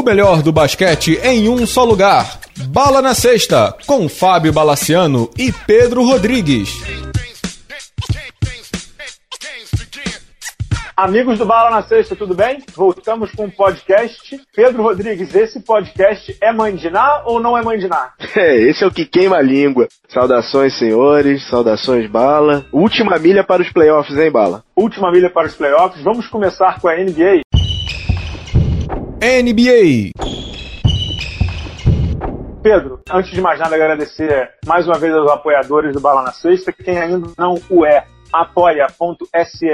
O melhor do basquete em um só lugar. Bala na Sexta, com Fábio Balaciano e Pedro Rodrigues. Amigos do Bala na Sexta, tudo bem? Voltamos com um podcast. Pedro Rodrigues, esse podcast é mandinar ou não é mandinar? É, esse é o que queima a língua. Saudações, senhores, saudações, Bala. Última milha para os playoffs, hein, Bala? Última milha para os playoffs. Vamos começar com a NBA. NBA. Pedro, antes de mais nada, agradecer mais uma vez aos apoiadores do Bala na Sexta. Quem ainda não o é, apoia.se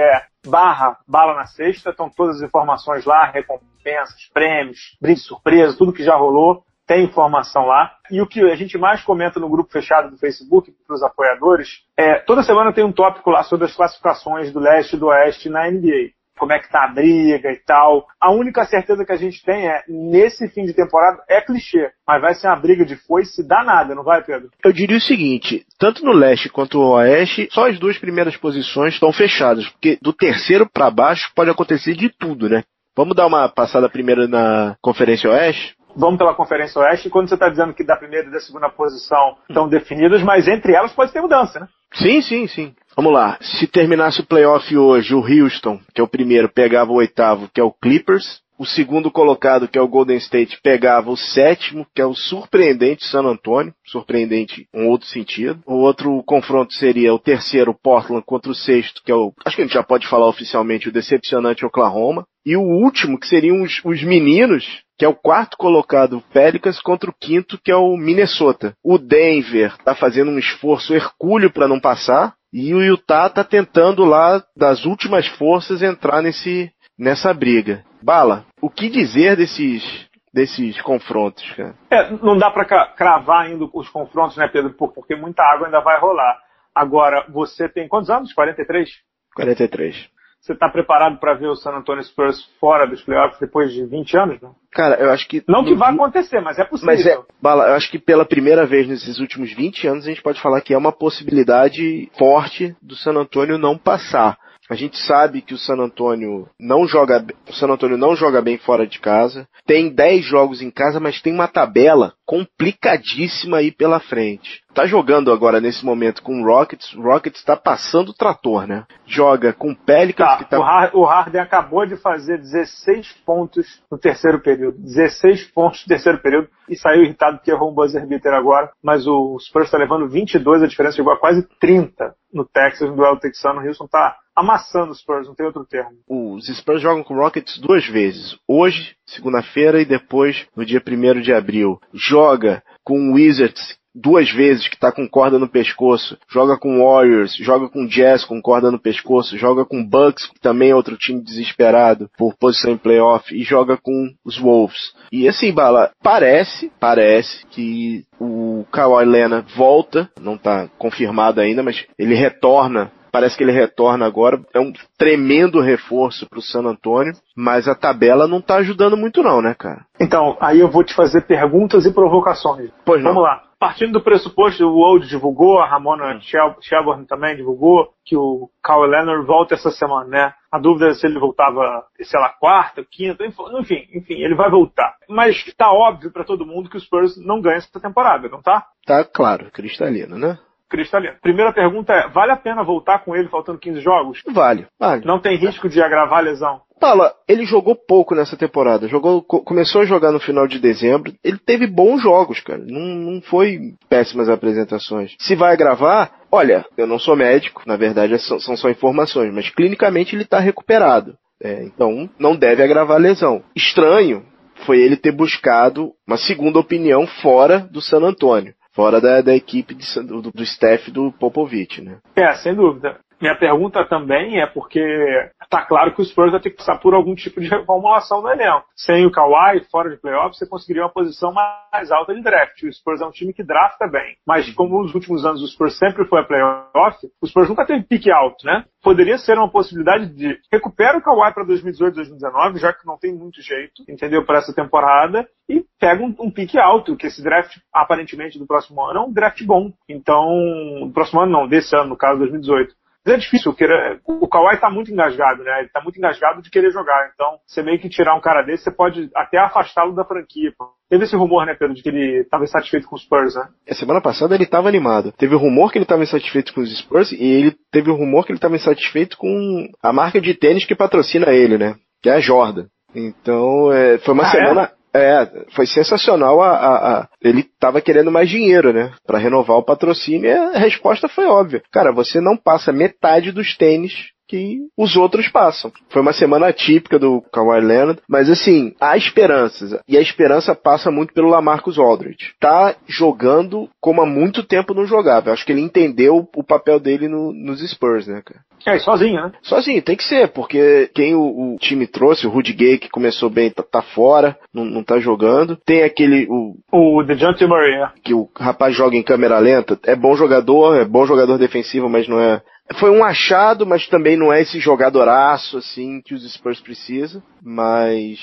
barra Bala na Sexta. Estão todas as informações lá, recompensas, prêmios, brinde surpresa, tudo que já rolou. Tem informação lá. E o que a gente mais comenta no grupo fechado do Facebook para os apoiadores é toda semana tem um tópico lá sobre as classificações do leste e do oeste na NBA como é que tá a briga e tal. A única certeza que a gente tem é, nesse fim de temporada, é clichê, mas vai ser uma briga de foice danada, não vai, Pedro? Eu diria o seguinte, tanto no leste quanto no oeste, só as duas primeiras posições estão fechadas, porque do terceiro para baixo pode acontecer de tudo, né? Vamos dar uma passada primeiro na Conferência Oeste? Vamos pela Conferência Oeste, quando você está dizendo que da primeira e da segunda posição estão definidas, mas entre elas pode ter mudança, né? Sim, sim, sim. Vamos lá. Se terminasse o playoff hoje, o Houston, que é o primeiro, pegava o oitavo, que é o Clippers. O segundo colocado, que é o Golden State, pegava o sétimo, que é o surpreendente San Antonio. Surpreendente em outro sentido. O outro confronto seria o terceiro, Portland, contra o sexto, que é o. Acho que a gente já pode falar oficialmente, o decepcionante Oklahoma. E o último, que seriam os, os meninos, que é o quarto colocado Pelicans contra o quinto, que é o Minnesota. O Denver tá fazendo um esforço hercúleo para não passar. E o Utah tá tentando lá, das últimas forças, entrar nesse, nessa briga. Bala, o que dizer desses, desses confrontos, cara? É, não dá para cravar ainda os confrontos, né, Pedro? Porque muita água ainda vai rolar. Agora, você tem quantos anos? 43? 43. Você está preparado para ver o San Antonio Spurs fora dos playoffs depois de 20 anos, não? Cara, eu acho que. Não que vai acontecer, mas é possível. Mas é, Bala, eu acho que pela primeira vez nesses últimos 20 anos a gente pode falar que é uma possibilidade forte do San Antonio não passar. A gente sabe que o San Antonio não joga, o San Antonio não joga bem fora de casa. Tem 10 jogos em casa, mas tem uma tabela complicadíssima aí pela frente. Tá jogando agora nesse momento com o Rockets. O Rockets tá passando o trator, né? Joga com o Pelicans tá, que tá... o, Harden acabou de fazer 16 pontos no terceiro período. 16 pontos no terceiro período e saiu irritado porque errou um buzzer beater agora. Mas o Spurs tá levando 22, a diferença chegou a quase 30 no Texas, no duelo texano. O Houston tá amassando os Spurs, não tem outro termo. Os Spurs jogam com o Rockets duas vezes. Hoje, segunda-feira, e depois no dia 1 de abril. Joga com o Wizards duas vezes que está com corda no pescoço, joga com Warriors, joga com Jazz com corda no pescoço, joga com Bucks, que também é outro time desesperado por posição em playoff, e joga com os Wolves. E assim, Bala, parece, parece que o Kawhi Leonard volta, não está confirmado ainda, mas ele retorna parece que ele retorna agora. É um tremendo reforço para o San Antônio, mas a tabela não está ajudando muito não, né, cara? Então, aí eu vou te fazer perguntas e provocações. Pois não. Vamos lá. Partindo do pressuposto, o Old divulgou, a Ramona Shelburne também divulgou, que o Kyle Leonard volta essa semana, né? A dúvida é se ele voltava, sei lá, quarta, quinta, enfim, enfim, ele vai voltar. Mas tá óbvio para todo mundo que o Spurs não ganha essa temporada, não tá? Tá claro, cristalino, né? Cristalino. Primeira pergunta é: vale a pena voltar com ele faltando 15 jogos? Vale, vale. Não tem risco de agravar a lesão? Fala, ele jogou pouco nessa temporada. Jogou, começou a jogar no final de dezembro. Ele teve bons jogos, cara. Não, não foi péssimas apresentações. Se vai gravar, olha, eu não sou médico, na verdade são, são só informações, mas clinicamente ele está recuperado. É, então não deve agravar a lesão. Estranho foi ele ter buscado uma segunda opinião fora do San Antônio. Fora da, da equipe de, do, do staff do Popovich, né? É, sem dúvida. Minha pergunta também é porque tá claro que o Spurs vai ter que passar por algum tipo de reformulação no elenco. Sem o Kawhi, fora de playoffs, você conseguiria uma posição mais alta de draft. O Spurs é um time que drafta bem. Mas como nos últimos anos o Spurs sempre foi a playoff, o Spurs nunca teve pique alto, né? Poderia ser uma possibilidade de recupera o Kawhi para 2018, 2019, já que não tem muito jeito, entendeu, para essa temporada, e pega um, um pique alto, que esse draft, aparentemente, do próximo ano é um draft bom. Então, do próximo ano não, desse ano, no caso, 2018 é difícil. Querer... O Kawhi tá muito engasgado, né? Ele tá muito engasgado de querer jogar. Então, você meio que tirar um cara desse, você pode até afastá-lo da franquia. Teve esse rumor, né, Pedro, de que ele estava insatisfeito com os Spurs, né? A semana passada ele estava animado. Teve o rumor que ele estava insatisfeito com os Spurs e ele teve o rumor que ele estava insatisfeito com a marca de tênis que patrocina ele, né? Que é a Jordan. Então, é, foi uma ah, é? semana. É? É? foi sensacional. A, a, a ele estava querendo mais dinheiro, né? Para renovar o patrocínio. E a resposta foi óbvia. Cara, você não passa metade dos tênis que os outros passam. Foi uma semana típica do Kawhi Leonard, mas assim, há esperanças. E a esperança passa muito pelo Lamarcus Aldridge. Tá jogando como há muito tempo não jogava. Eu acho que ele entendeu o papel dele no, nos Spurs, né, cara? É, sozinho, né? Sozinho, tem que ser, porque quem o, o time trouxe, o Rudy Gay, que começou bem, tá, tá fora, não, não tá jogando. Tem aquele, o... O DeJounte Murray, é. Que o rapaz joga em câmera lenta. É bom jogador, é bom jogador defensivo, mas não é foi um achado, mas também não é esse jogadoraço assim que os Spurs precisam. Mas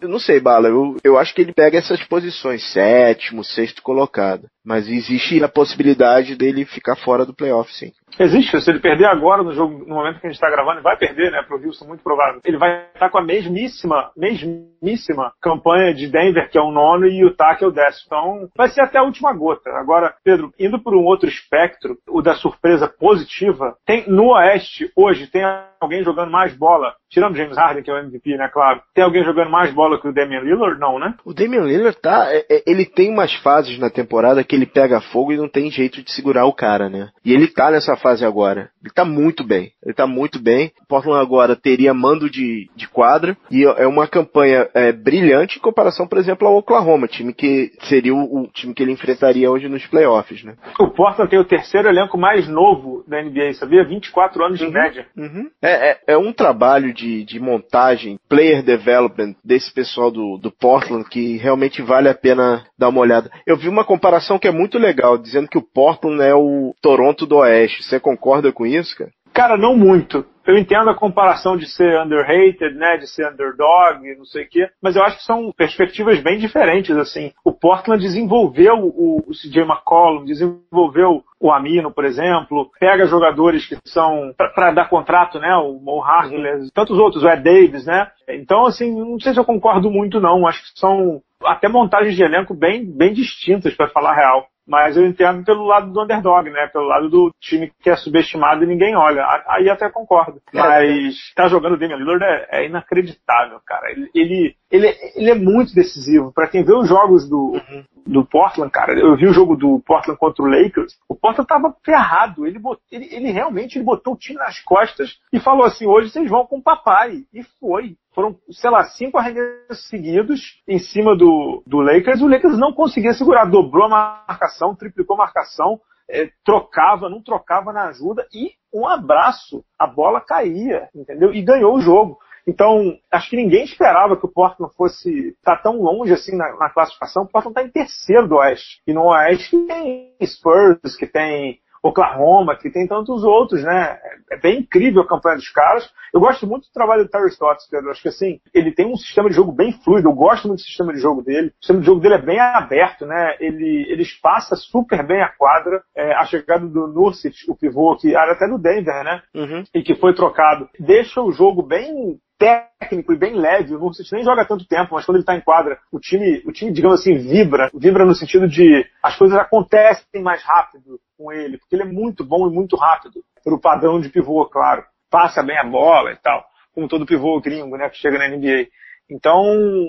eu não sei, Bala. Eu, eu acho que ele pega essas posições, sétimo, sexto colocado. Mas existe a possibilidade dele ficar fora do playoff, sim. Existe, se ele perder agora no jogo, no momento que a gente está gravando, ele vai perder, né? Pro Wilson, muito provável. Ele vai estar com a mesmíssima, mesmíssima campanha de Denver, que é o nono, e Utah, que é o décimo. Então, vai ser até a última gota. Agora, Pedro, indo por um outro espectro, o da surpresa positiva, tem no Oeste, hoje, tem alguém jogando mais bola, tirando James Harden, que é o MVP, né? Claro. Tem alguém jogando mais bola que o Damian Lillard? Não, né? O Damian Lillard tá. É, é, ele tem umas fases na temporada que ele pega fogo e não tem jeito de segurar o cara, né? E ele tá nessa fase agora. Ele tá muito bem. Ele tá muito bem. Portland agora teria mando de, de quadra e é uma campanha é, brilhante em comparação, por exemplo, ao Oklahoma, time que seria o, o, time que ele enfrentaria hoje nos playoffs, né? O Portland tem o terceiro elenco mais novo da NBA, sabia? 24 anos uhum, de média. Uhum. É, é, é, um trabalho de, de montagem, player development desse pessoal do, do Portland que realmente vale a pena dar uma olhada. Eu vi uma comparação que é muito legal, dizendo que o Portland é o Toronto do Oeste. Você concorda com isso, cara? Cara, não muito. Eu entendo a comparação de ser underrated, né, de ser underdog, não sei o quê, mas eu acho que são perspectivas bem diferentes, assim. O Portland desenvolveu o, o CJ McCollum, desenvolveu o Amino, por exemplo, pega jogadores que são para dar contrato, né, o Mo Harkless, tantos outros, o Ed Davis, né. Então, assim, não sei se eu concordo muito não, acho que são até montagens de elenco bem, bem distintas, para falar a real. Mas eu entendo pelo lado do underdog, né? Pelo lado do time que é subestimado e ninguém olha. Aí até concordo. Mas tá jogando o Damian Lillard é, é inacreditável, cara. Ele, ele, ele, ele, é muito decisivo. Para quem vê os jogos do, uhum. do Portland, cara, eu vi o jogo do Portland contra o Lakers, o Portland tava ferrado. Ele, bot, ele, ele realmente ele botou o time nas costas e falou assim, hoje vocês vão com o papai. E foi foram, sei lá, cinco arremessos seguidos em cima do, do Lakers. O Lakers não conseguia segurar, dobrou a marcação, triplicou a marcação, é, trocava, não trocava na ajuda e um abraço, a bola caía, entendeu? E ganhou o jogo. Então, acho que ninguém esperava que o Portland fosse estar tá tão longe assim na, na classificação. O Portland está em terceiro do Oeste. E no Oeste tem Spurs, que tem Oklahoma, que tem tantos outros, né? É bem incrível a campanha dos caras. Eu gosto muito do trabalho do Terry Stotts, Pedro. Acho que assim, ele tem um sistema de jogo bem fluido. Eu gosto muito do sistema de jogo dele. O sistema de jogo dele é bem aberto, né? Ele, ele espaça super bem a quadra. É, a chegada do Nursic, o pivô, que era até do Denver, né? Uhum. E que foi trocado. Deixa o jogo bem técnico e bem leve. O Nurkic nem joga tanto tempo, mas quando ele está em quadra, o time, o time, digamos assim, vibra. Vibra no sentido de as coisas acontecem mais rápido com ele, porque ele é muito bom e muito rápido, pelo padrão de pivô, claro. Passa bem a bola e tal, como todo pivô gringo, né, que chega na NBA. Então,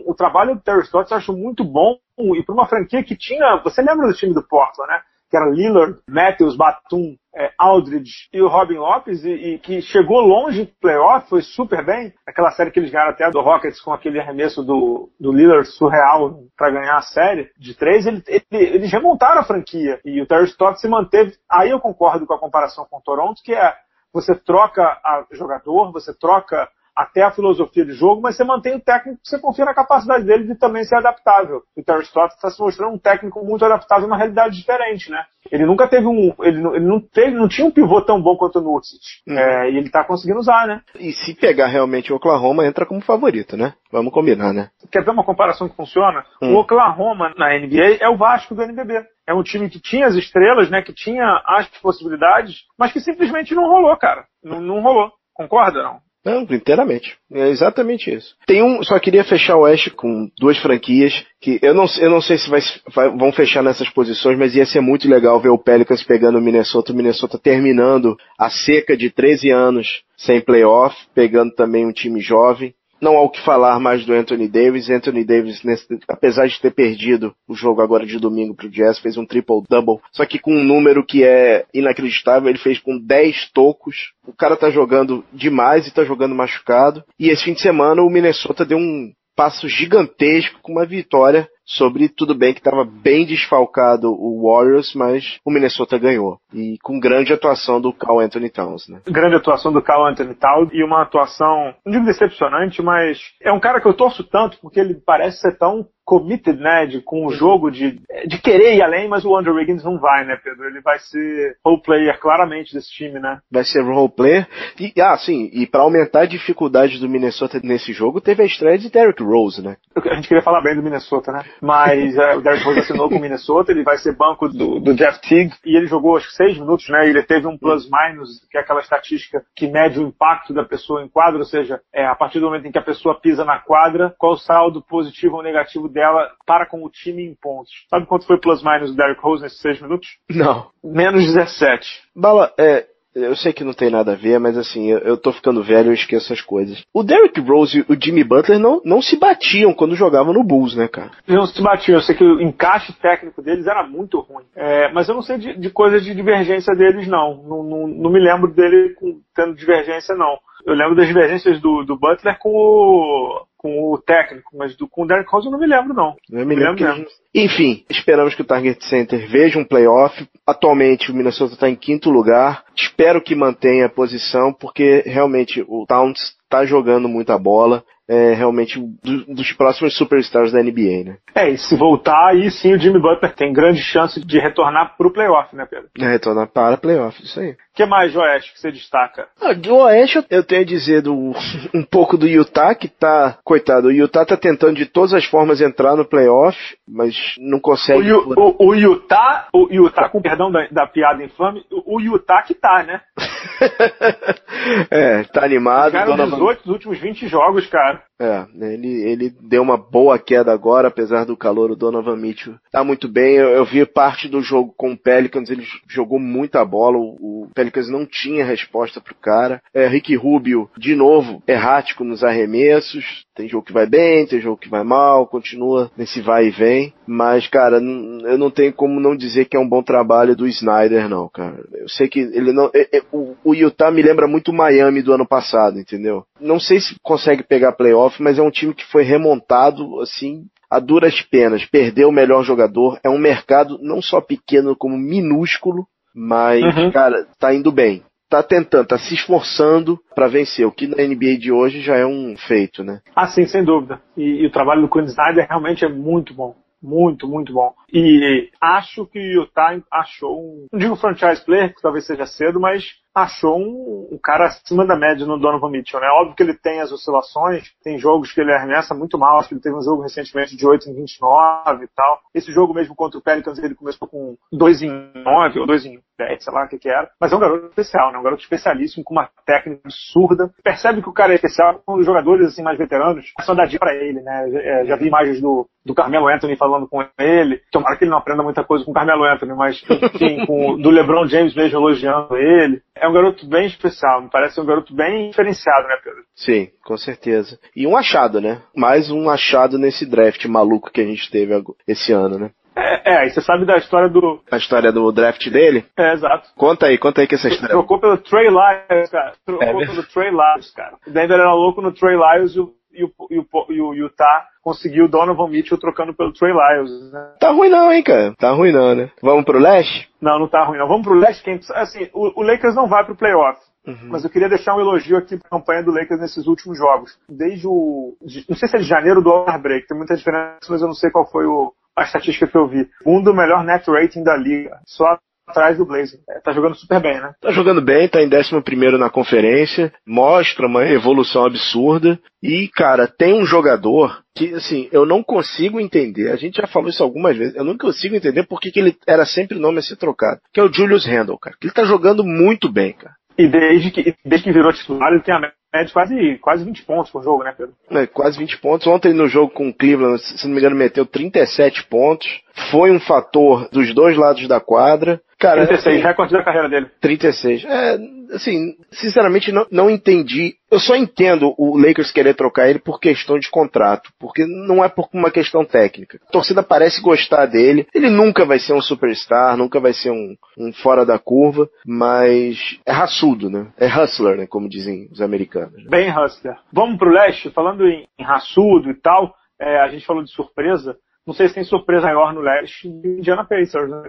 o trabalho do Terry Stotts eu acho muito bom e para uma franquia que tinha, você lembra do time do Portland, né? Que era Lillard, Matthews, Batum, é, Aldridge e o Robin Lopes, e, e, que chegou longe no playoff, foi super bem. Aquela série que eles ganharam até do Rockets com aquele arremesso do, do Lillard surreal para ganhar a série de três, ele, ele, eles remontaram a franquia. E o Terry Stotts se manteve. Aí eu concordo com a comparação com o Toronto, que é você troca a jogador, você troca até a filosofia de jogo, mas você mantém o técnico você confia na capacidade dele de também ser adaptável. O Terry Stotts está se mostrando um técnico muito adaptável a uma realidade diferente, né? Ele nunca teve um, ele não, ele não teve, não tinha um pivô tão bom quanto o Nurkic. Uhum. É, e ele está conseguindo usar, né? E se pegar realmente o Oklahoma, entra como favorito, né? Vamos combinar, né? Quer ver uma comparação que funciona? Hum. O Oklahoma na NBA é o Vasco do NBB. É um time que tinha as estrelas, né? Que tinha as possibilidades, mas que simplesmente não rolou, cara. Não, não rolou. Concorda, não? Não, inteiramente. É exatamente isso. Tem um, só queria fechar o Oeste com duas franquias que eu não, eu não sei se vai, vai, vão fechar nessas posições, mas ia ser muito legal ver o Pelicans pegando o Minnesota, o Minnesota terminando a cerca de 13 anos sem playoff, pegando também um time jovem. Não há o que falar mais do Anthony Davis. Anthony Davis, nesse, apesar de ter perdido o jogo agora de domingo pro Jazz, fez um triple-double, só que com um número que é inacreditável. Ele fez com 10 tocos. O cara tá jogando demais e tá jogando machucado. E esse fim de semana o Minnesota deu um passo gigantesco com uma vitória sobre tudo bem que estava bem desfalcado o Warriors, mas o Minnesota ganhou. E com grande atuação do Carl Anthony Towns, né? Grande atuação do Carl Anthony Towns e uma atuação, não digo decepcionante, mas é um cara que eu torço tanto porque ele parece ser tão committed, né, de, com o jogo de, de querer ir além, mas o Andrew Wiggins não vai, né, Pedro? Ele vai ser role player claramente desse time, né? Vai ser role player. E, ah, sim, e para aumentar a dificuldade do Minnesota nesse jogo, teve a estreia de Derrick Rose, né? A gente queria falar bem do Minnesota, né? Mas é, o Derrick Rose assinou com o Minnesota, ele vai ser banco do, do Jeff Teague, e ele jogou acho que seis minutos, né? Ele teve um plus-minus, que é aquela estatística que mede o impacto da pessoa em quadra, ou seja, é, a partir do momento em que a pessoa pisa na quadra, qual o saldo positivo ou negativo dela para com o time em pontos. Sabe quanto foi plus-minus do Derrick Rose nesses seis minutos? Não. Menos 17. Bala, é, eu sei que não tem nada a ver, mas assim, eu, eu tô ficando velho e esqueço as coisas. O Derrick Rose e o Jimmy Butler não, não se batiam quando jogavam no Bulls, né, cara? Eles não se batiam, eu sei que o encaixe técnico deles era muito ruim. É, mas eu não sei de, de coisa de divergência deles, não. Não, não. não, me lembro dele com, tendo divergência, não. Eu lembro das divergências do, do Butler com o, com o técnico, mas do, com o Derek Rose eu não me lembro, não. Não me lembro, mesmo. Enfim, esperamos que o Target Center veja um playoff. Atualmente o Minnesota está em quinto lugar. Espero que mantenha a posição, porque realmente o Towns está jogando muita bola é, realmente do, dos próximos superstars da NBA, né? É, e se voltar, aí sim o Jimmy Butler tem grande chance de retornar para o playoff, né, Pedro? É, retornar para playoff, isso aí. O que mais, Oeste, que você destaca? Ah, do Oeste eu tenho a dizer do, um pouco do Utah, que tá, coitado, o Utah tá tentando de todas as formas entrar no playoff, mas não consegue. O, o, o Utah, o Utah, com perdão da, da piada infame, o Utah que tá, né? é, tá animado. Ganharam Donovan... 18 dos últimos 20 jogos, cara. É, ele, ele deu uma boa queda agora, apesar do calor, o Donovan Mitchell tá muito bem. Eu, eu vi parte do jogo com o Pelicans, ele jogou muita bola, o, o Pelicans não tinha resposta pro cara. É, Rick Rubio, de novo, errático nos arremessos, tem jogo que vai bem, tem jogo que vai mal, continua nesse vai e vem. Mas, cara, eu não tenho como não dizer que é um bom trabalho do Snyder, não, cara. Eu sei que ele não. É, é, o, o Utah me lembra muito Miami do ano passado, entendeu? Não sei se consegue pegar playoff, mas é um time que foi remontado, assim, a duras penas. Perdeu o melhor jogador. É um mercado não só pequeno, como minúsculo. Mas, uhum. cara, tá indo bem tá tentando, tá se esforçando para vencer, o que na NBA de hoje já é um feito, né? Ah, sim, sem dúvida. E, e o trabalho do Quinn Snyder realmente é muito bom. Muito, muito bom. E acho que o Utah achou um, não digo franchise player, que talvez seja cedo, mas achou um, um, cara acima da média no Donovan Mitchell, né? Óbvio que ele tem as oscilações, tem jogos que ele arremessa muito mal, acho que ele teve um jogo recentemente de 8 em 29 e tal. Esse jogo mesmo contra o Pelicans ele começou com 2 em 9 ou 2 em 10, sei lá o que que era. Mas é um garoto especial, né? Um garoto especialíssimo, com uma técnica absurda. Percebe que o cara é especial quando os jogadores assim mais veteranos são da dia para ele, né? É, já vi imagens do, do Carmelo Anthony falando com ele. Tomara que ele não aprenda muita coisa com o Carmelo Anthony, mas enfim, com, do LeBron James mesmo elogiando ele. É um garoto bem especial, me parece um garoto bem diferenciado, né, Pedro? Sim, com certeza. E um achado, né? Mais um achado nesse draft maluco que a gente teve esse ano, né? É, é, você sabe da história do. A história do draft dele? É, exato. Conta aí, conta aí que essa história. Trocou pelo Trey Lyles, cara. Trocou é pelo Trey Lyles, cara. O Denver era louco no Trey Lyles e o, e o, e o, e o Utah conseguiu Donovan Mitchell trocando pelo Trey Lyles, né? Tá ruim não, hein, cara? Tá ruim não, né? Vamos pro leste? Não, não tá ruim não. Vamos pro leste, quem... assim, o, o Lakers não vai pro playoff. Uhum. Mas eu queria deixar um elogio aqui para a campanha do Lakers nesses últimos jogos. Desde o. Não sei se é de janeiro do All Break, tem muita diferença, mas eu não sei qual foi o, a estatística que eu vi. Um do melhor net rating da liga. Só atrás do Blazer. É, tá jogando super bem, né? Tá jogando bem, tá em 11 na conferência, mostra uma evolução absurda. E, cara, tem um jogador que, assim, eu não consigo entender. A gente já falou isso algumas vezes. Eu não consigo entender porque que ele era sempre o nome a ser trocado. Que é o Julius Randle, cara. Que ele tá jogando muito bem, cara. E desde que, desde que virou titular, ele tem a média quase, quase 20 pontos por jogo, né, Pedro? É, quase 20 pontos. Ontem no jogo com o Cleveland, se não me engano, meteu 37 pontos. Foi um fator dos dois lados da quadra. Cara, 36, assim, recorde da carreira dele. 36. É, assim, sinceramente não, não entendi. Eu só entendo o Lakers querer trocar ele por questão de contrato, porque não é por uma questão técnica. A torcida parece gostar dele. Ele nunca vai ser um superstar, nunca vai ser um, um fora da curva, mas é raçudo, né? É hustler, né? Como dizem os americanos. Né? Bem hustler. Vamos pro leste, falando em, em raçudo e tal. É, a gente falou de surpresa. Não sei se tem surpresa maior no leste do Indiana Pacers, né?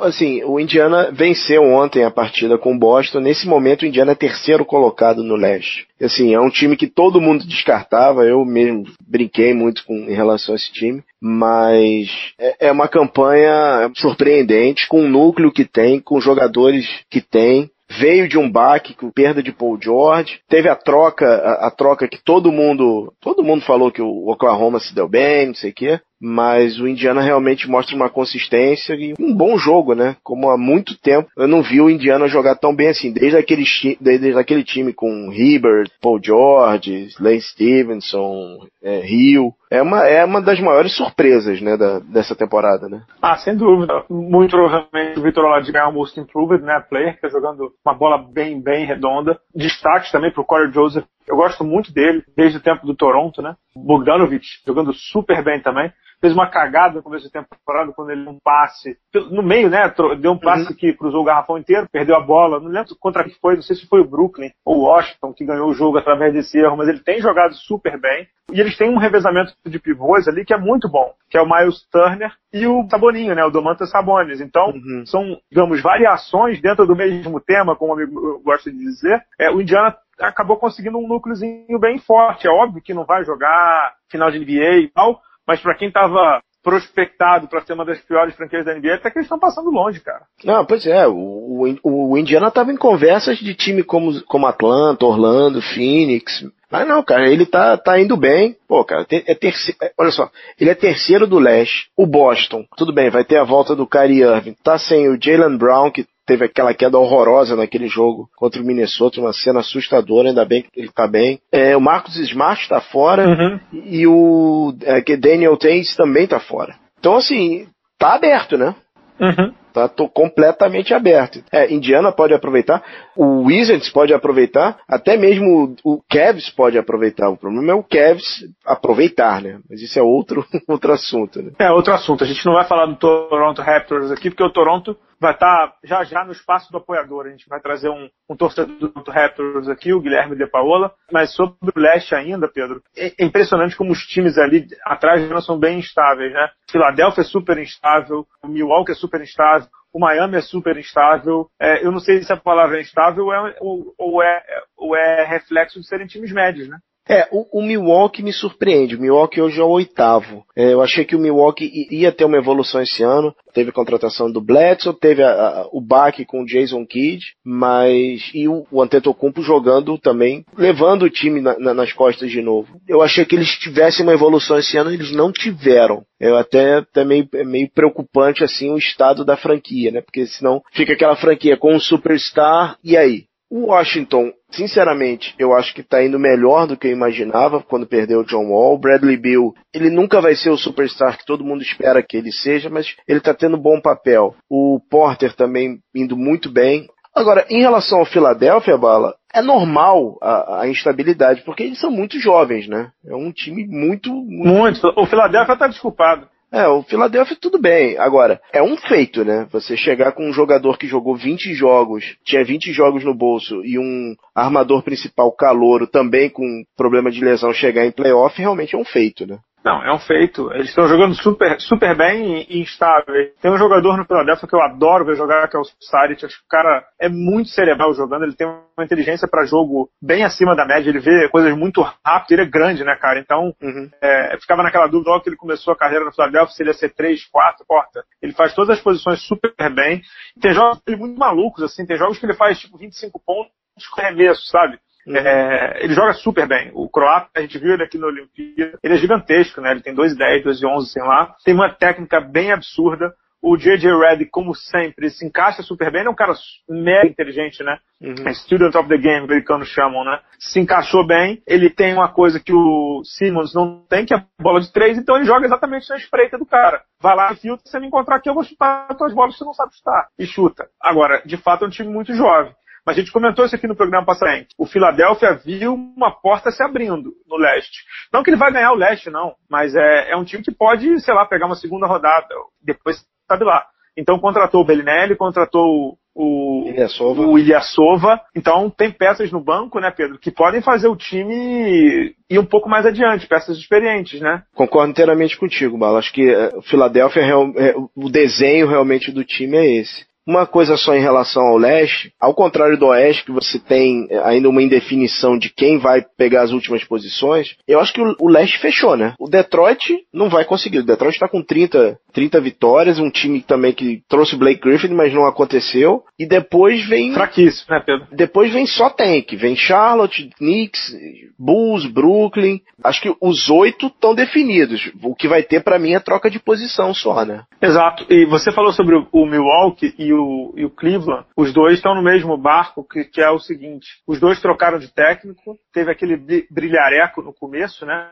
Assim, o Indiana venceu ontem a partida com o Boston. Nesse momento, o Indiana é terceiro colocado no leste. Assim, é um time que todo mundo descartava. Eu mesmo brinquei muito com, em relação a esse time. Mas é, é uma campanha surpreendente, com o núcleo que tem, com jogadores que tem veio de um baque com perda de Paul George, teve a troca, a, a, troca que todo mundo, todo mundo falou que o Oklahoma se deu bem, não sei o quê, mas o Indiana realmente mostra uma consistência e um bom jogo, né? Como há muito tempo eu não vi o Indiana jogar tão bem assim, desde aquele, desde aquele time com Hibbert, Paul George, Lane Stevenson, é, Rio. É uma, é uma das maiores surpresas, né, da, dessa temporada, né? Ah, sem dúvida. Muito provavelmente o Vitor Oladipo ganhar o Most Improved, né, player, que tá jogando uma bola bem, bem redonda. Destaque também pro Corey Joseph. Eu gosto muito dele, desde o tempo do Toronto, né? Bogdanovic jogando super bem também fez uma cagada no começo da temporada quando ele deu um passe no meio, né? Deu um passe uhum. que cruzou o garrafão inteiro, perdeu a bola. Não lembro contra quem foi, não sei se foi o Brooklyn ou o Washington que ganhou o jogo através desse erro, mas ele tem jogado super bem. E eles têm um revezamento de pivôs ali que é muito bom, que é o Miles Turner e o Saboninho, né? O Domantas Sabonis. Então, uhum. são, digamos, variações dentro do mesmo tema, como o amigo gosta de dizer. É, o Indiana acabou conseguindo um núcleozinho bem forte. É óbvio que não vai jogar final de NBA e tal, mas para quem estava prospectado para ser uma das piores franquias da NBA, até que eles estão passando longe, cara. Não, pois é, o, o, o Indiana estava em conversas de time como, como Atlanta, Orlando, Phoenix. Mas não, cara, ele tá, tá indo bem. Pô, cara, é terceiro, é, olha só, ele é terceiro do leste. O Boston, tudo bem, vai ter a volta do Kyrie Irving. Tá sem o Jalen Brown, que teve aquela queda horrorosa naquele jogo contra o Minnesota, uma cena assustadora, ainda bem que ele tá bem. É, o Marcos Smart tá fora uhum. e o é, Daniel Tays também tá fora. Então, assim, tá aberto, né? Uhum. Tá tô completamente aberto. É, Indiana pode aproveitar, o Wizards pode aproveitar, até mesmo o Cavs pode aproveitar. O problema é o Cavs aproveitar, né? Mas isso é outro, outro assunto, né? É outro assunto. A gente não vai falar do Toronto Raptors aqui, porque o Toronto vai estar tá já já no espaço do apoiador. A gente vai trazer um, um torcedor do Raptors aqui, o Guilherme De Paola. Mas sobre o leste ainda, Pedro, é, é impressionante como os times ali atrás não são bem instáveis, né? Philadelphia é super instável, o Milwaukee é super instável, o Miami é super instável. É, eu não sei se a palavra é instável ou é, ou, ou é, ou é reflexo de serem times médios, né? É, o, o, Milwaukee me surpreende. O Milwaukee hoje é o oitavo. É, eu achei que o Milwaukee ia ter uma evolução esse ano. Teve a contratação do Bledsoe, teve a, a, o baque com o Jason Kidd, mas e o, o Antetokounmpo jogando também, levando o time na, na, nas costas de novo. Eu achei que eles tivessem uma evolução esse ano, eles não tiveram. Eu até, até meio, é meio preocupante assim o estado da franquia, né? Porque senão fica aquela franquia com um superstar e aí? O Washington, sinceramente, eu acho que está indo melhor do que eu imaginava quando perdeu o John Wall. Bradley Bill, ele nunca vai ser o superstar que todo mundo espera que ele seja, mas ele está tendo bom papel. O Porter também indo muito bem. Agora, em relação ao Philadelphia, Bala, é normal a, a, instabilidade, porque eles são muito jovens, né? É um time muito. Muito. muito. O Philadelphia está desculpado. É, o Philadelphia tudo bem. Agora, é um feito, né? Você chegar com um jogador que jogou 20 jogos, tinha 20 jogos no bolso e um armador principal calouro também com problema de lesão chegar em playoff, realmente é um feito, né? Não, é um feito. Eles estão jogando super, super bem e instável. Tem um jogador no Philadelphia que eu adoro ver jogar, que é o Saric. Acho que o cara é muito cerebral jogando. Ele tem uma inteligência para jogo bem acima da média. Ele vê coisas muito rápido. Ele é grande, né, cara? Então, uhum. é, ficava naquela dúvida logo que ele começou a carreira no Philadelphia, se ele ia ser 3, 4, porta. Ele faz todas as posições super bem. Tem jogos muito malucos, assim. Tem jogos que ele faz, tipo, 25 pontos com arremesso, sabe? É, ele joga super bem. O croata, a gente viu ele aqui na Olimpíada, ele é gigantesco, né? Ele tem 2,10, 2,11, sei lá. Tem uma técnica bem absurda. O J.J. Redick, como sempre, se encaixa super bem. Ele é um cara mega inteligente, né? Uhum. É student of the game, americanos chamam, né? Se encaixou bem. Ele tem uma coisa que o Simmons não tem, que é a bola de três, então ele joga exatamente na espreita do cara. Vai lá, filtra, se você me encontrar aqui, eu vou chutar as tuas bolas que você não sabe chutar. E chuta. Agora, de fato, é um time muito jovem. Mas a gente comentou isso aqui no programa passado. O Philadelphia viu uma porta se abrindo no leste. Não que ele vai ganhar o leste, não. Mas é, é um time que pode, sei lá, pegar uma segunda rodada. Depois sabe lá. Então contratou o Bellinelli, contratou o Ilyasova. o Ilyasova. Então tem peças no banco, né, Pedro, que podem fazer o time ir um pouco mais adiante, peças experientes, né? Concordo inteiramente contigo, Bala. Acho que eh, o Philadelphia, é, o desenho realmente do time é esse. Uma coisa só em relação ao leste, ao contrário do oeste, que você tem eh, ainda uma indefinição de quem vai pegar as últimas posições, eu acho que o, o leste fechou, né? O Detroit não vai conseguir. O Detroit está com 30, 30 vitórias, um time também que trouxe o Blake Griffin, mas não aconteceu. E depois vem. Fraquíssimo, né, Pedro? Depois vem só tank. Vem Charlotte, Knicks, Bulls, Brooklyn. Acho que os oito estão definidos. O que vai ter para mim é troca de posição só, né? Exato. E você falou sobre o Milwaukee e o, e o Cleveland. Os dois estão no mesmo barco, que, que é o seguinte: os dois trocaram de técnico. Teve aquele brilhareco no começo, né?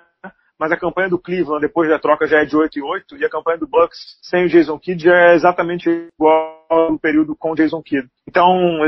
mas a campanha do Cleveland depois da troca já é de 8 e 8 e a campanha do Bucks sem o Jason Kidd já é exatamente igual ao período com o Jason Kidd. Então,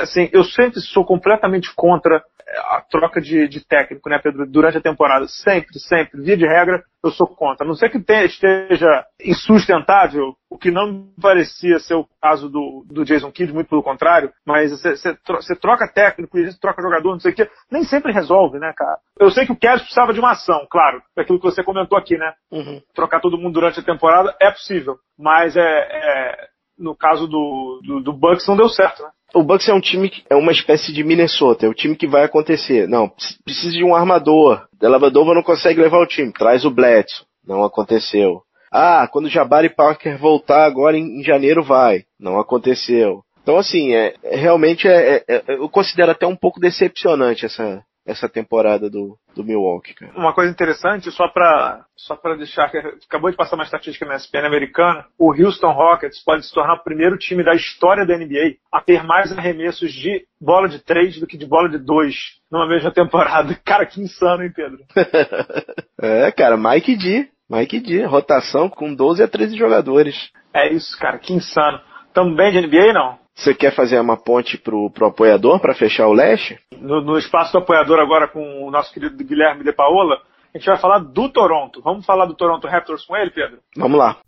assim, eu sempre sou completamente contra a troca de, de, técnico, né, Pedro, durante a temporada. Sempre, sempre, via de regra, eu sou contra. A não ser que tenha, esteja insustentável, o que não parecia ser o caso do, do Jason Kidd, muito pelo contrário, mas você troca técnico e troca jogador, não sei o quê, nem sempre resolve, né, cara? Eu sei que o Kevin precisava de uma ação, claro, aquilo que você comentou aqui, né? Uhum. Trocar todo mundo durante a temporada é possível, mas é, é no caso do, do, do Bucks não deu certo, né? o Bucks é um time que é uma espécie de Minnesota, é o time que vai acontecer. Não, precisa de um armador. Delavadova não consegue levar o time, traz o Bledsoe. Não aconteceu. Ah, quando Jabari Parker voltar agora em, em janeiro vai. Não aconteceu. Então assim, é, é realmente é, é, eu considero até um pouco decepcionante essa essa temporada do, do Milwaukee, cara. Uma coisa interessante, só para só para deixar que acabou de passar uma estatística na ESPN americana, o Houston Rockets pode se tornar o primeiro time da história da NBA a ter mais arremessos de bola de três do que de bola de dois numa mesma temporada. Cara, que insano, hein, Pedro? é, cara, Mike D. Mike D, rotação com 12 a 13 jogadores. É isso, cara, que insano. Também de NBA, não? Você quer fazer uma ponte pro, pro apoiador para fechar o leste? No, no, espaço do apoiador agora com o nosso querido Guilherme de Paola, a gente vai falar do Toronto. Vamos falar do Toronto Raptors com ele, Pedro? Vamos lá.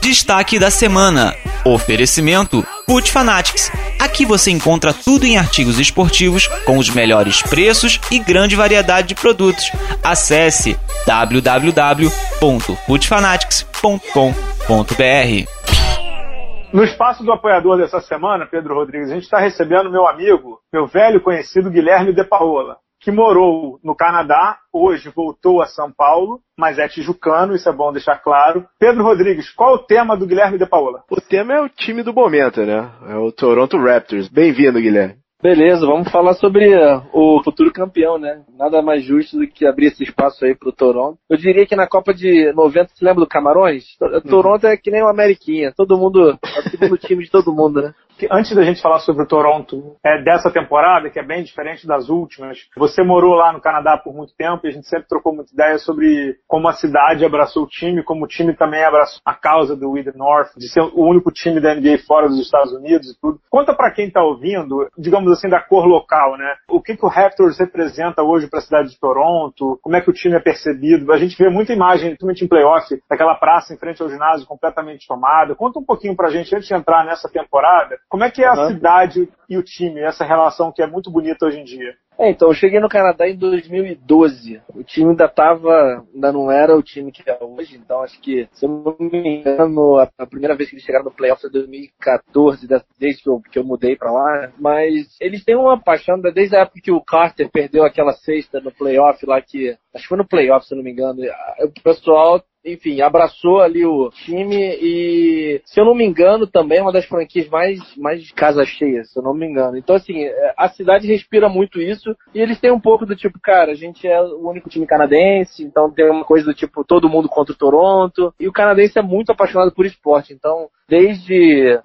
Destaque da semana. Oferecimento Put Fanatics. Aqui você encontra tudo em artigos esportivos com os melhores preços e grande variedade de produtos. Acesse www.putfanatics.com.br. No espaço do apoiador dessa semana, Pedro Rodrigues, a gente está recebendo meu amigo, meu velho conhecido Guilherme De Paola, que morou no Canadá, hoje voltou a São Paulo, mas é tijucano, isso é bom deixar claro. Pedro Rodrigues, qual o tema do Guilherme De Paola? O tema é o time do momento, né? É o Toronto Raptors. Bem-vindo, Guilherme. Beleza, vamos falar sobre uh, o futuro campeão, né? Nada mais justo do que abrir esse espaço aí pro Toronto. Eu diria que na Copa de 90, você lembra do Camarões? Uhum. Toronto é que nem o Ameriquinha, todo mundo, é o segundo time de todo mundo, né? Antes da gente falar sobre o Toronto é, dessa temporada, que é bem diferente das últimas, você morou lá no Canadá por muito tempo e a gente sempre trocou muita ideia sobre como a cidade abraçou o time, como o time também abraçou a causa do Wither North, de ser o único time da NBA fora dos Estados Unidos e tudo. Conta para quem tá ouvindo, digamos assim, da cor local, né? O que, que o Raptors representa hoje para a cidade de Toronto, como é que o time é percebido. A gente vê muita imagem, principalmente em playoff, daquela praça em frente ao ginásio completamente tomada. Conta um pouquinho pra gente, antes de entrar nessa temporada, como é que é a cidade e o time, essa relação que é muito bonita hoje em dia? É, então, eu cheguei no Canadá em 2012. O time ainda tava, ainda não era o time que é hoje, então acho que, se eu não me engano, a, a primeira vez que eles chegaram no playoff foi 2014, desde que eu, que eu mudei pra lá. Mas eles têm uma paixão, desde a época que o Carter perdeu aquela sexta no playoff lá, que acho que foi no playoff, se eu não me engano. O pessoal enfim, abraçou ali o time e, se eu não me engano, também é uma das franquias mais, mais casa cheia, se eu não me engano. Então, assim, é, a cidade respira muito isso e eles têm um pouco do tipo, cara, a gente é o único time canadense, então tem uma coisa do tipo, todo mundo contra o Toronto. E o canadense é muito apaixonado por esporte, então, desde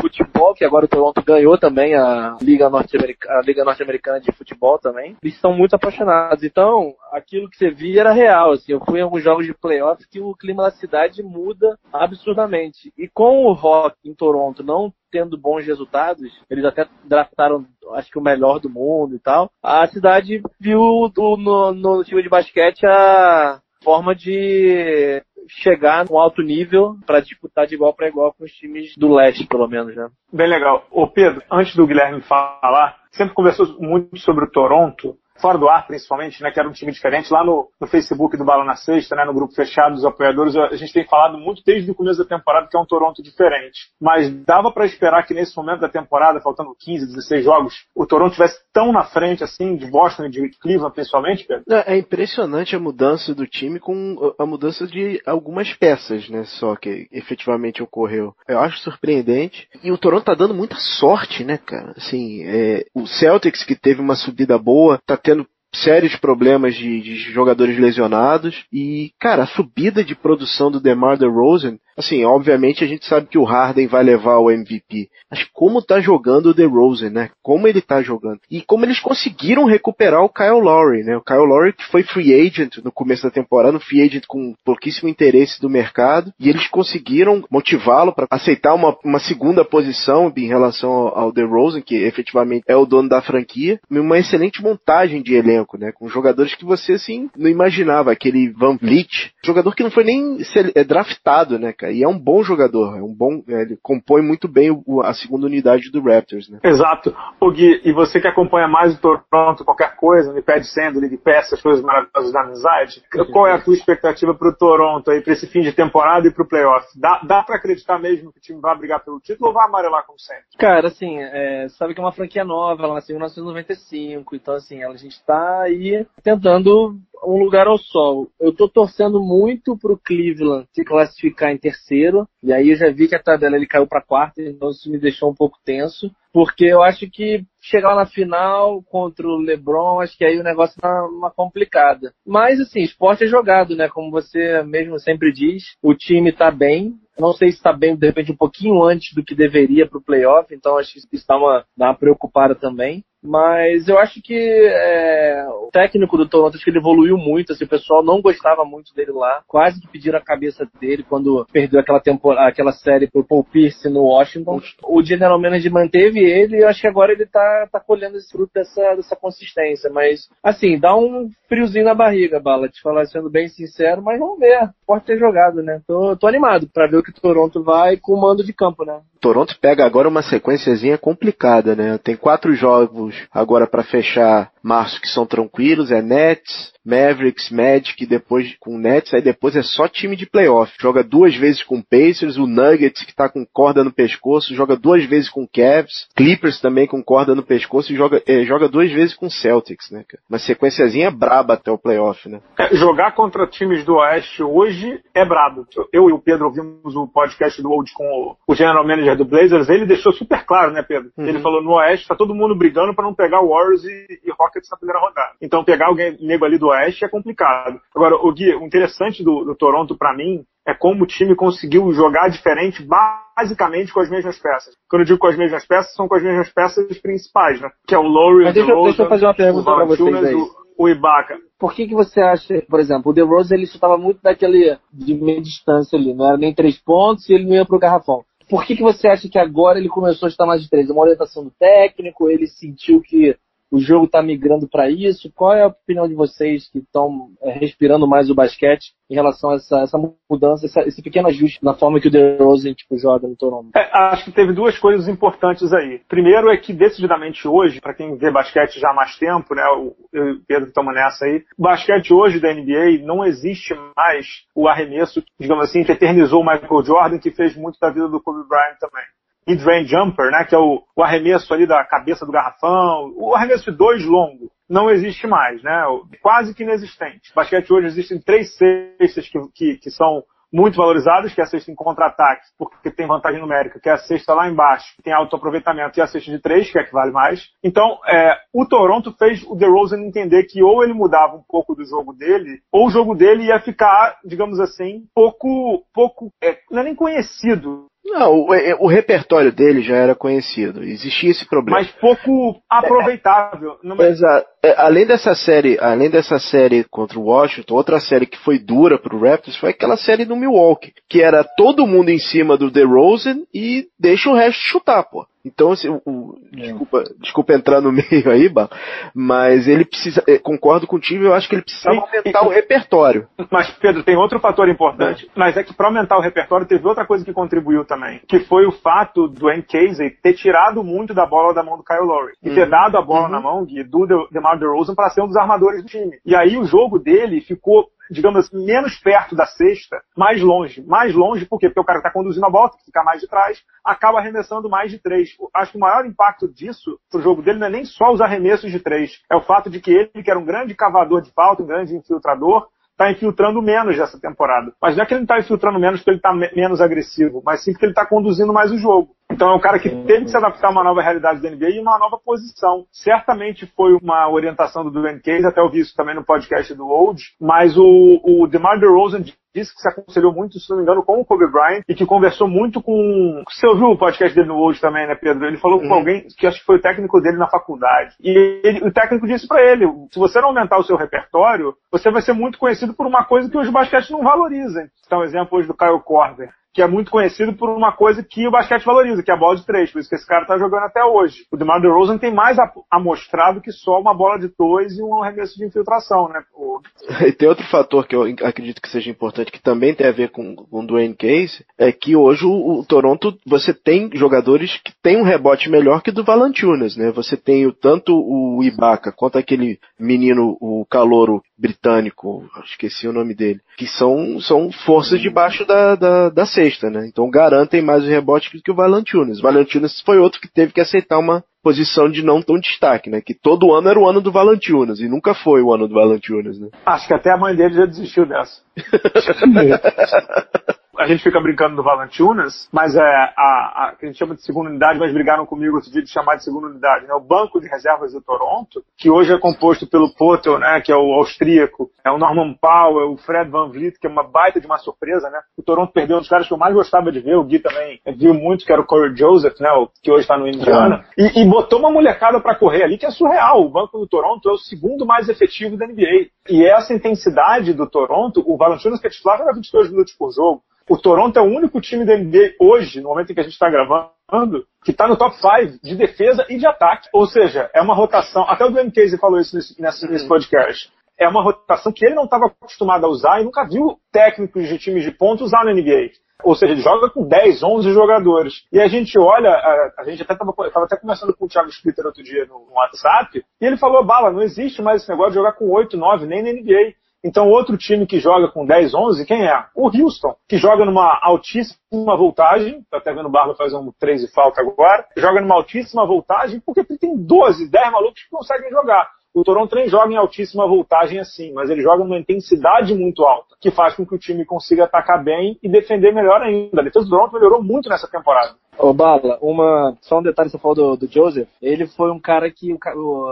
futebol, que agora o Toronto ganhou também a Liga Norte-Americana, Liga Norte-Americana de Futebol também. Eles são muito apaixonados. Então, aquilo que você via era real, assim. Eu fui em alguns jogos de playoff que o clima da cidade muda absurdamente. E com o Rock em Toronto não tendo bons resultados, eles até draftaram, acho que o melhor do mundo e tal. A cidade viu no, no time de basquete a forma de chegar no alto nível para disputar de igual para igual com os times do leste, pelo menos, né? Bem legal. Ô Pedro, antes do Guilherme falar, sempre conversou muito sobre o Toronto fora do ar principalmente, né, que era um time diferente, lá no, no Facebook do Bala na Sexta, né, no grupo fechado dos apoiadores, a gente tem falado muito desde o começo da temporada que é um Toronto diferente. Mas dava para esperar que nesse momento da temporada, faltando 15, 16 jogos, o Toronto tivesse tão na frente assim, de Boston e de Cleveland principalmente, Pedro? É impressionante a mudança do time com a mudança de algumas peças, né, só que efetivamente ocorreu. Eu acho surpreendente. E o Toronto tá dando muita sorte, né, cara? Assim, é, o Celtics que teve uma subida boa, tá tendo sérios problemas de, de, jogadores lesionados e, cara, a subida de produção do DeMar DeRozan Assim, obviamente a gente sabe que o Harden vai levar o MVP. Mas como tá jogando o DeRozan, né? Como ele tá jogando. E como eles conseguiram recuperar o Kyle Lowry, né? O Kyle Lowry que foi free agent no começo da temporada, um free agent com pouquíssimo interesse do mercado. E eles conseguiram motivá-lo para aceitar uma, uma segunda posição em relação ao, ao DeRozan, que efetivamente é o dono da franquia. Uma excelente montagem de elenco, né? Com jogadores que você, assim, não imaginava. Aquele Van Vliet, jogador que não foi nem é draftado, né, cara? E é um bom jogador, é um bom, é, ele compõe muito bem o, a segunda unidade do Raptors, né? Exato. O Gui, e você que acompanha mais o Toronto, qualquer coisa, me pede sendo, League Pass, essas coisas maravilhosas da amizade, qual é a tua expectativa pro Toronto aí, pra esse fim de temporada e pro playoff? Dá, dá pra acreditar mesmo que o time vai brigar pelo título ou vai amarelar como sempre? Cara, assim, é, sabe que é uma franquia nova, ela nasceu em 1995, então assim, a gente tá aí tentando um lugar ao sol. Eu tô torcendo muito pro Cleveland se classificar em terceiro, e aí eu já vi que a tabela ele caiu para quarta, então isso me deixou um pouco tenso, porque eu acho que chegar na final contra o LeBron, acho que aí o negócio tá uma complicada. Mas assim, esporte é jogado, né? Como você mesmo sempre diz, o time tá bem, não sei se está bem, de repente, um pouquinho antes do que deveria para o playoff, então acho que isso dá uma, dá uma preocupada também. Mas eu acho que é, o técnico do Toronto acho que ele evoluiu muito. Assim, o pessoal não gostava muito dele lá. Quase que pediram a cabeça dele quando perdeu aquela temporada, aquela série pro Paul Pierce no Washington. O General Manager manteve ele e eu acho que agora ele tá, tá colhendo esse fruto dessa, dessa consistência. Mas, assim, dá um friozinho na barriga, Bala, te falar sendo bem sincero, mas vamos ver. Pode ter jogado, né? Tô, tô animado para ver o que o Toronto vai com o mando de campo, né? Toronto pega agora uma sequenciazinha complicada, né? Tem quatro jogos agora para fechar março que são tranquilos, é Nets, Mavericks, Magic, depois com Nets, aí depois é só time de playoff. Joga duas vezes com Pacers, o Nuggets que tá com corda no pescoço, joga duas vezes com Cavs, Clippers também com corda no pescoço e joga, é, joga duas vezes com Celtics, né, cara? Uma sequenciazinha braba até o playoff, né? É, jogar contra times do Oeste hoje é brabo. Eu e o Pedro ouvimos o podcast do Old com o, o general manager do Blazers, ele deixou super claro, né, Pedro? Uhum. Ele falou no Oeste tá todo mundo brigando para não pegar o Warriors e, e Rockets na primeira rodada. Então pegar alguém nego ali do Oeste é complicado. Agora, o Gui, o interessante do, do Toronto para mim é como o time conseguiu jogar diferente basicamente com as mesmas peças. Quando eu digo com as mesmas peças, são com as mesmas peças principais, né? Que é o Lowry, Mas deixa, deixa eu fazer uma pergunta para vocês aí. O, o Ibaka. Por que, que você acha, por exemplo, o DeRozan ele chutava muito daquele de meia distância ali, não era nem três pontos e ele não ia pro garrafão. Por que, que você acha que agora ele começou a estar mais de três? Uma orientação do técnico, ele sentiu que o jogo está migrando para isso? Qual é a opinião de vocês que estão é, respirando mais o basquete em relação a essa, essa mudança, essa, esse pequeno ajuste na forma que o DeRozan tipo, joga no Toronto? É, acho que teve duas coisas importantes aí. Primeiro é que, decididamente hoje, para quem vê basquete já há mais tempo, né, eu e o Pedro estamos nessa aí, basquete hoje da NBA não existe mais o arremesso, digamos assim, que eternizou o Michael Jordan, que fez muito da vida do Kobe Bryant também mid-range jumper, né, que é o, o, arremesso ali da cabeça do garrafão, o arremesso de dois longo, não existe mais, né, quase que inexistente. Basquete hoje existem três cestas que, que, que são muito valorizadas, que é a cesta em contra-ataque, porque tem vantagem numérica, que é a cesta lá embaixo, que tem alto aproveitamento, e a cesta de três, que é a que vale mais. Então, é, o Toronto fez o DeRozan entender que ou ele mudava um pouco do jogo dele, ou o jogo dele ia ficar, digamos assim, pouco, pouco, é, não é nem conhecido, não, o, é, o, repertório dele já era conhecido. Existia esse problema. Mas pouco aproveitável. É, Exato. É, além dessa série, além dessa série contra o Washington, outra série que foi dura pro Raptors foi aquela série do Milwaukee, que era todo mundo em cima do DeRozan e deixa o resto chutar, pô. Então, assim, o, é. desculpa, desculpa entrar no meio aí, bah, mas ele precisa, é, concordo contigo, eu acho que ele precisa aumentar o repertório. Mas, Pedro, tem outro fator importante, é. mas é que para aumentar o repertório teve outra coisa que contribuiu também, que foi o fato do N. Casey ter tirado muito da bola da mão do Kyle Lowry e ter uhum. dado a bola uhum. na mão do DeMar DeRozan para ser um dos armadores do time. E aí o jogo dele ficou digamos assim, menos perto da cesta, mais longe. Mais longe, por quê? Porque o cara está conduzindo a bola, tem que ficar mais de trás, acaba arremessando mais de três. Acho que o maior impacto disso pro jogo dele não é nem só os arremessos de três, é o fato de que ele, que era um grande cavador de falta, um grande infiltrador, está infiltrando menos essa temporada. Mas não é que ele está infiltrando menos porque ele está me menos agressivo, mas sim porque ele está conduzindo mais o jogo. Então é um cara que teve que se adaptar a uma nova realidade da NBA e uma nova posição. Certamente foi uma orientação do Dwayne Case, até eu vi isso também no podcast do Old, mas o, o DeMar DeRozan disse que se aconselhou muito, se não me engano, com o Kobe Bryant e que conversou muito com. Você ouviu o podcast dele no hoje também, né, Pedro? Ele falou uhum. com alguém que acho que foi o técnico dele na faculdade. E ele, o técnico disse para ele: se você não aumentar o seu repertório, você vai ser muito conhecido por uma coisa que hoje o basquete não valoriza. Então, exemplo hoje do Kyle Korver que é muito conhecido por uma coisa que o basquete valoriza, que é a bola de três. Por isso que esse cara está jogando até hoje. O DeMar DeRozan tem mais amostrado que só uma bola de dois e um arremesso de infiltração, né? O... E tem outro fator que eu acredito que seja importante, que também tem a ver com, com o Dwayne Case, é que hoje o, o, Toronto, você tem jogadores que têm um rebote melhor que o do Valanciunas, né? Você tem o, tanto o Ibaka quanto aquele menino, o calouro britânico, esqueci o nome dele, que são, são forças debaixo da, da, da sexta, né? Então garantem mais o rebote do que o Valanciunas. O Valanciunas foi outro que teve que aceitar uma posição de não tão destaque, né? Que todo ano era o ano do Valanciunas e nunca foi o ano do Valanciunas, né? Acho que até a mãe dele já desistiu dessa. a gente fica brincando do Valanciunas, mas é a, a, que a gente chama de segunda unidade, mas brigaram comigo outro dia de chamar de segunda unidade, né? O banco de reservas do Toronto, que hoje é composto pelo Potter, né? Que é o austríaco, é o Norman Powell, o Fred Van Vliet, que é uma baita de uma surpresa, né? O Toronto perdeu um dos caras que eu mais gostava de ver, o Gui também viu muito, que era o Corey Joseph, né? O, que hoje está no Indiana, e, e botou uma molecada para correr ali, que é surreal. O banco do Toronto é o segundo mais efetivo da NBA. E essa intensidade do Toronto, o Valanciunas que é titular era 22 minutos por jogo. O Toronto é o único time da NBA hoje, no momento em que a gente está gravando, que está no top 5 de defesa e de ataque. Ou seja, é uma rotação. Até o Dwayne Casey falou isso nesse, nesse, nesse podcast. É uma rotação que ele não estava acostumado a usar e nunca viu técnicos de times de pontos usar na NBA. Ou seja, ele joga com 10, 11 jogadores. E a gente olha, a, a gente até estava até conversando com o Thiago Splitter outro dia no, no WhatsApp, e ele falou, Bala, não existe mais esse negócio de jogar com 8, 9, nem na NBA. Então, outro time que joga com 10, 11, quem é? O Houston, que joga numa altíssima voltagem, tá até vendo o Barba fazer um 3 e falta agora, joga numa altíssima voltagem porque tem 12, 10 malucos que conseguem jogar. O Toronto nem joga em altíssima voltagem assim, mas ele joga numa intensidade muito alta, que faz com que o time consiga atacar bem e defender melhor ainda. A defesa do Toronto melhorou muito nessa temporada. Ô, Bala, uma, só um detalhe, você falou do, do Joseph. Ele foi um cara que o,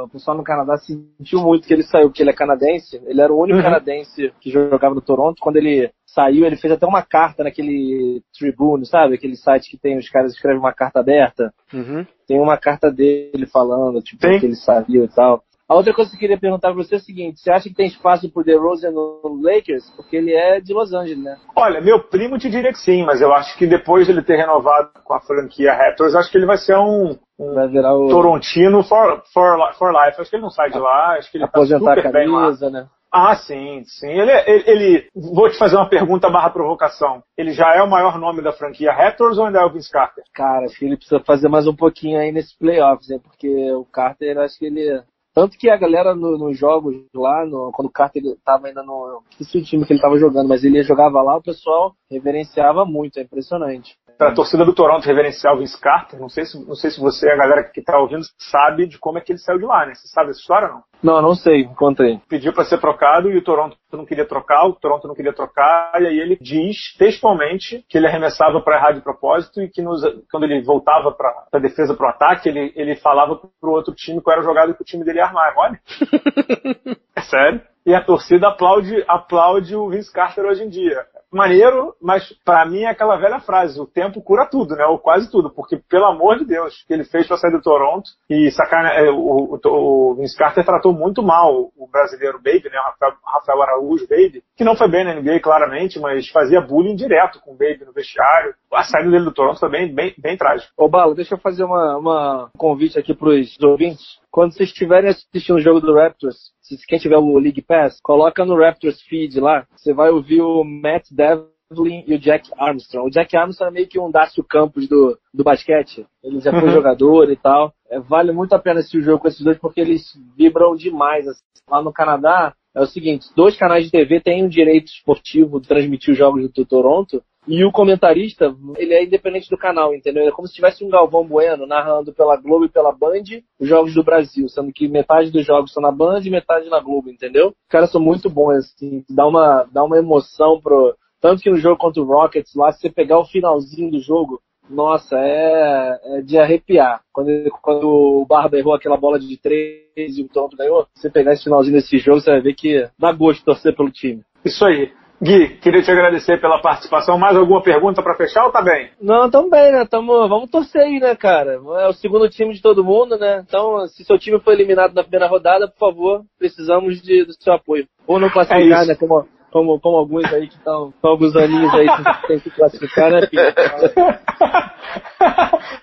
o, pessoal no Canadá sentiu muito que ele saiu, porque ele é canadense. Ele era o único uhum. canadense que jogava no Toronto. Quando ele saiu, ele fez até uma carta naquele Tribune, sabe? Aquele site que tem os caras escrevem uma carta aberta. Uhum. Tem uma carta dele falando, tipo, tem? que ele saiu e tal. A outra coisa que eu queria perguntar pra você é o seguinte: você acha que tem espaço pro DeRozan no Lakers? Porque ele é de Los Angeles, né? Olha, meu primo te diria que sim, mas eu acho que depois de ele ter renovado com a franquia Raptors, acho que ele vai ser um, um Vai virar o. Torontino for, for, for life. Acho que ele não sai de lá, acho que ele tá aposentar a super bem lá. camisa, né? Ah, sim, sim. Ele, ele, ele- Vou te fazer uma pergunta barra provocação. Ele já é o maior nome da franquia Raptors ou ainda é o Vince Carter? Cara, acho que ele precisa fazer mais um pouquinho aí nesses playoffs, né? Porque o Carter, acho que ele. Tanto que a galera no- nos jogos lá, no- quando o Carter tava ainda no. Esqueci o time que ele tava jogando, mas ele jogava lá, o pessoal reverenciava muito, é impressionante. Para a torcida do Toronto reverenciar o Vince Carter, não sei, se, não sei se você, a galera que está ouvindo, sabe de como é que ele saiu de lá, né? Você sabe essa história ou não? Não, não sei, conta aí. Pediu para ser trocado e o Toronto não queria trocar, o Toronto não queria trocar, e aí ele diz textualmente que ele arremessava para errar de propósito e que nos- quando ele voltava para a defesa, para o ataque, ele, ele falava para o outro time qual era a jogada que o time dele ia armar. Olha. é sério. E a torcida aplaude, aplaude o Vince Carter hoje em dia. Maneiro, mas pra mim é aquela velha frase, o tempo cura tudo, né? Ou quase tudo, porque pelo amor de Deus, o que ele fez pra sair do Toronto e sacana, é, o, o, o Vince Carter tratou muito mal o brasileiro Baby, né? O Rafael, Rafael Araújo Baby, que não foi bem na NBA, claramente, mas fazia bullying direto com o Baby no vestiário. A saída dele do Toronto também bem, bem trágico. Ô, Bala, deixa eu fazer uma, uma um convite aqui pros ouvintes. Quando vocês estiverem assistindo o jogo do Raptors, se quem tiver o League Pass, coloca no Raptors Feed lá, você vai ouvir o Matt Devlin e o Jack Armstrong. O Jack Armstrong é meio que um Dácio Campos do, do basquete. Ele já foi Uhum. jogador e tal. É, vale muito a pena assistir o jogo com esses dois porque eles vibram demais. assim. Lá no Canadá, é o seguinte, dois canais de TV têm o direito esportivo de transmitir os jogos do Toronto, e o comentarista, ele é independente do canal, entendeu? É como se tivesse um Galvão Bueno narrando pela Globo e pela Band os jogos do Brasil, sendo que metade dos jogos são na Band e metade na Globo, entendeu? Os caras são muito bons, assim, dá uma, dá uma emoção pro... Tanto que no jogo contra o Rockets lá, se você pegar o finalzinho do jogo, nossa, é, é de arrepiar. Quando, quando o Barba errou aquela bola de três e o Toronto ganhou, se você pegar esse finalzinho desse jogo, você vai ver que dá gosto de torcer pelo time. Isso aí. Gui, queria te agradecer pela participação. Mais alguma pergunta para fechar ou tá bem? Não, tamo bem, né? Tamo, vamos torcer aí, né, cara? É o segundo time de todo mundo, né? Então, se seu time foi eliminado na primeira rodada, por favor, precisamos de, do seu apoio. Ou não classificar, isso. né? Como, como, como alguns aí que estão alguns aninhos aí que tem que classificar, né, filho?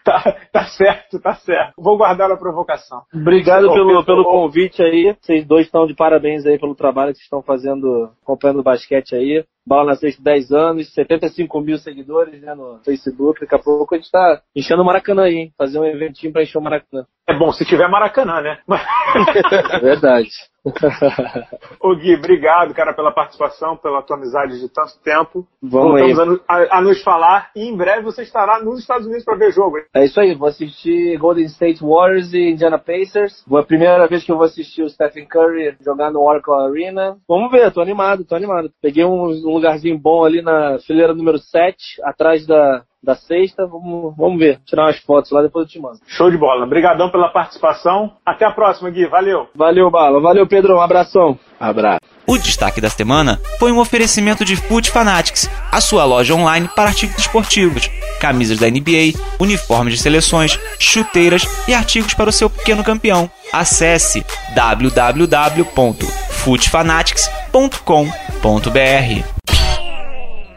tá, tá certo, tá certo. Vou guardar a provocação. Obrigado Ô, pelo, pelo convite aí. Vocês dois estão de parabéns aí pelo trabalho que vocês estão fazendo, acompanhando o basquete aí. Bala na sexta, 10 anos, 75 mil seguidores né, no Facebook. Daqui a pouco a gente tá enchendo o Maracanã aí, hein? Fazer um eventinho pra encher o Maracanã. É bom se tiver Maracanã, né? É verdade. Ô Gui, obrigado, cara, pela participação, pela tua amizade de tanto tempo. Vamos aí. Voltamos a, no- a- a nos falar e em breve você estará nos Estados Unidos para ver jogo. hein? É isso aí, vou assistir Golden State Warriors e Indiana Pacers. Foi a primeira vez que eu vou assistir o Stephen Curry jogar no Oracle Arena. Vamos ver, tô animado, tô animado. Peguei um, um lugarzinho bom ali na fileira número 7, atrás da, da sexta. Vamos, vamos ver, tirar umas fotos lá, depois eu te mando. Show de bola. Obrigadão pela participação. Até a próxima, Gui. Valeu. Valeu, Bala. Valeu, Pedro. Um abração. Abraço. O destaque da semana foi um oferecimento de Foot Fanatics, a sua loja online para artigos esportivos, camisas da NBA, uniformes de seleções, chuteiras e artigos para o seu pequeno campeão. Acesse www.footfanatics.com.br.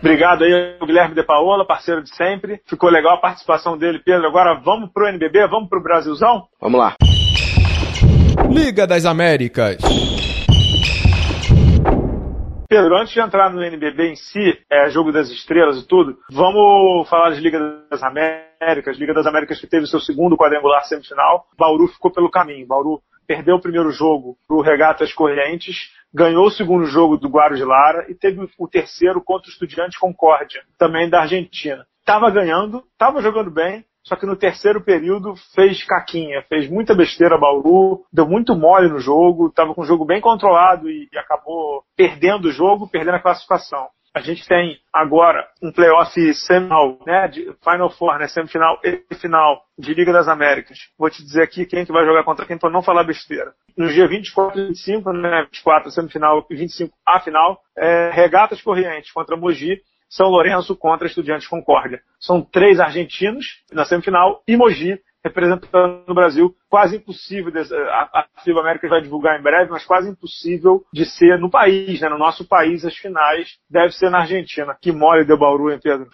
Obrigado aí ao Guilherme De Paola, parceiro de sempre. Ficou legal a participação dele, Pedro. Agora vamos pro NBB, vamos pro Brasilzão? Vamos lá. Liga das Américas. Pedro, antes de entrar no NBB em si, é, jogo das estrelas e tudo, vamos falar de Liga das Américas. Liga das Américas que teve seu segundo quadrangular semifinal. Bauru ficou pelo caminho. Bauru perdeu o primeiro jogo pro Regatas Correntes, ganhou o segundo jogo do Guaro de Lara e teve o terceiro contra o Estudiante Concórdia, também da Argentina. Tava ganhando, tava jogando bem, só que no terceiro período fez caquinha, fez muita besteira Bauru, deu muito mole no jogo, estava com o jogo bem controlado e, e acabou perdendo o jogo, perdendo a classificação. A gente tem agora um playoff semifinal, né, de Final Four, né, semifinal e final de Liga das Américas. Vou te dizer aqui quem que vai jogar contra quem para não falar besteira. No dia 24 e 25, né, 24 semifinal e 25 a final, é, Regatas Correntes contra Mogi são Lourenço contra Estudiantes Concórdia. São três argentinos na semifinal e Mogi representando o Brasil. Quase impossível, a, FIBA América vai divulgar em breve, mas quase impossível de ser no país, né? no nosso país, as finais deve ser na Argentina. Que mole deu Bauru, hein, Pedro?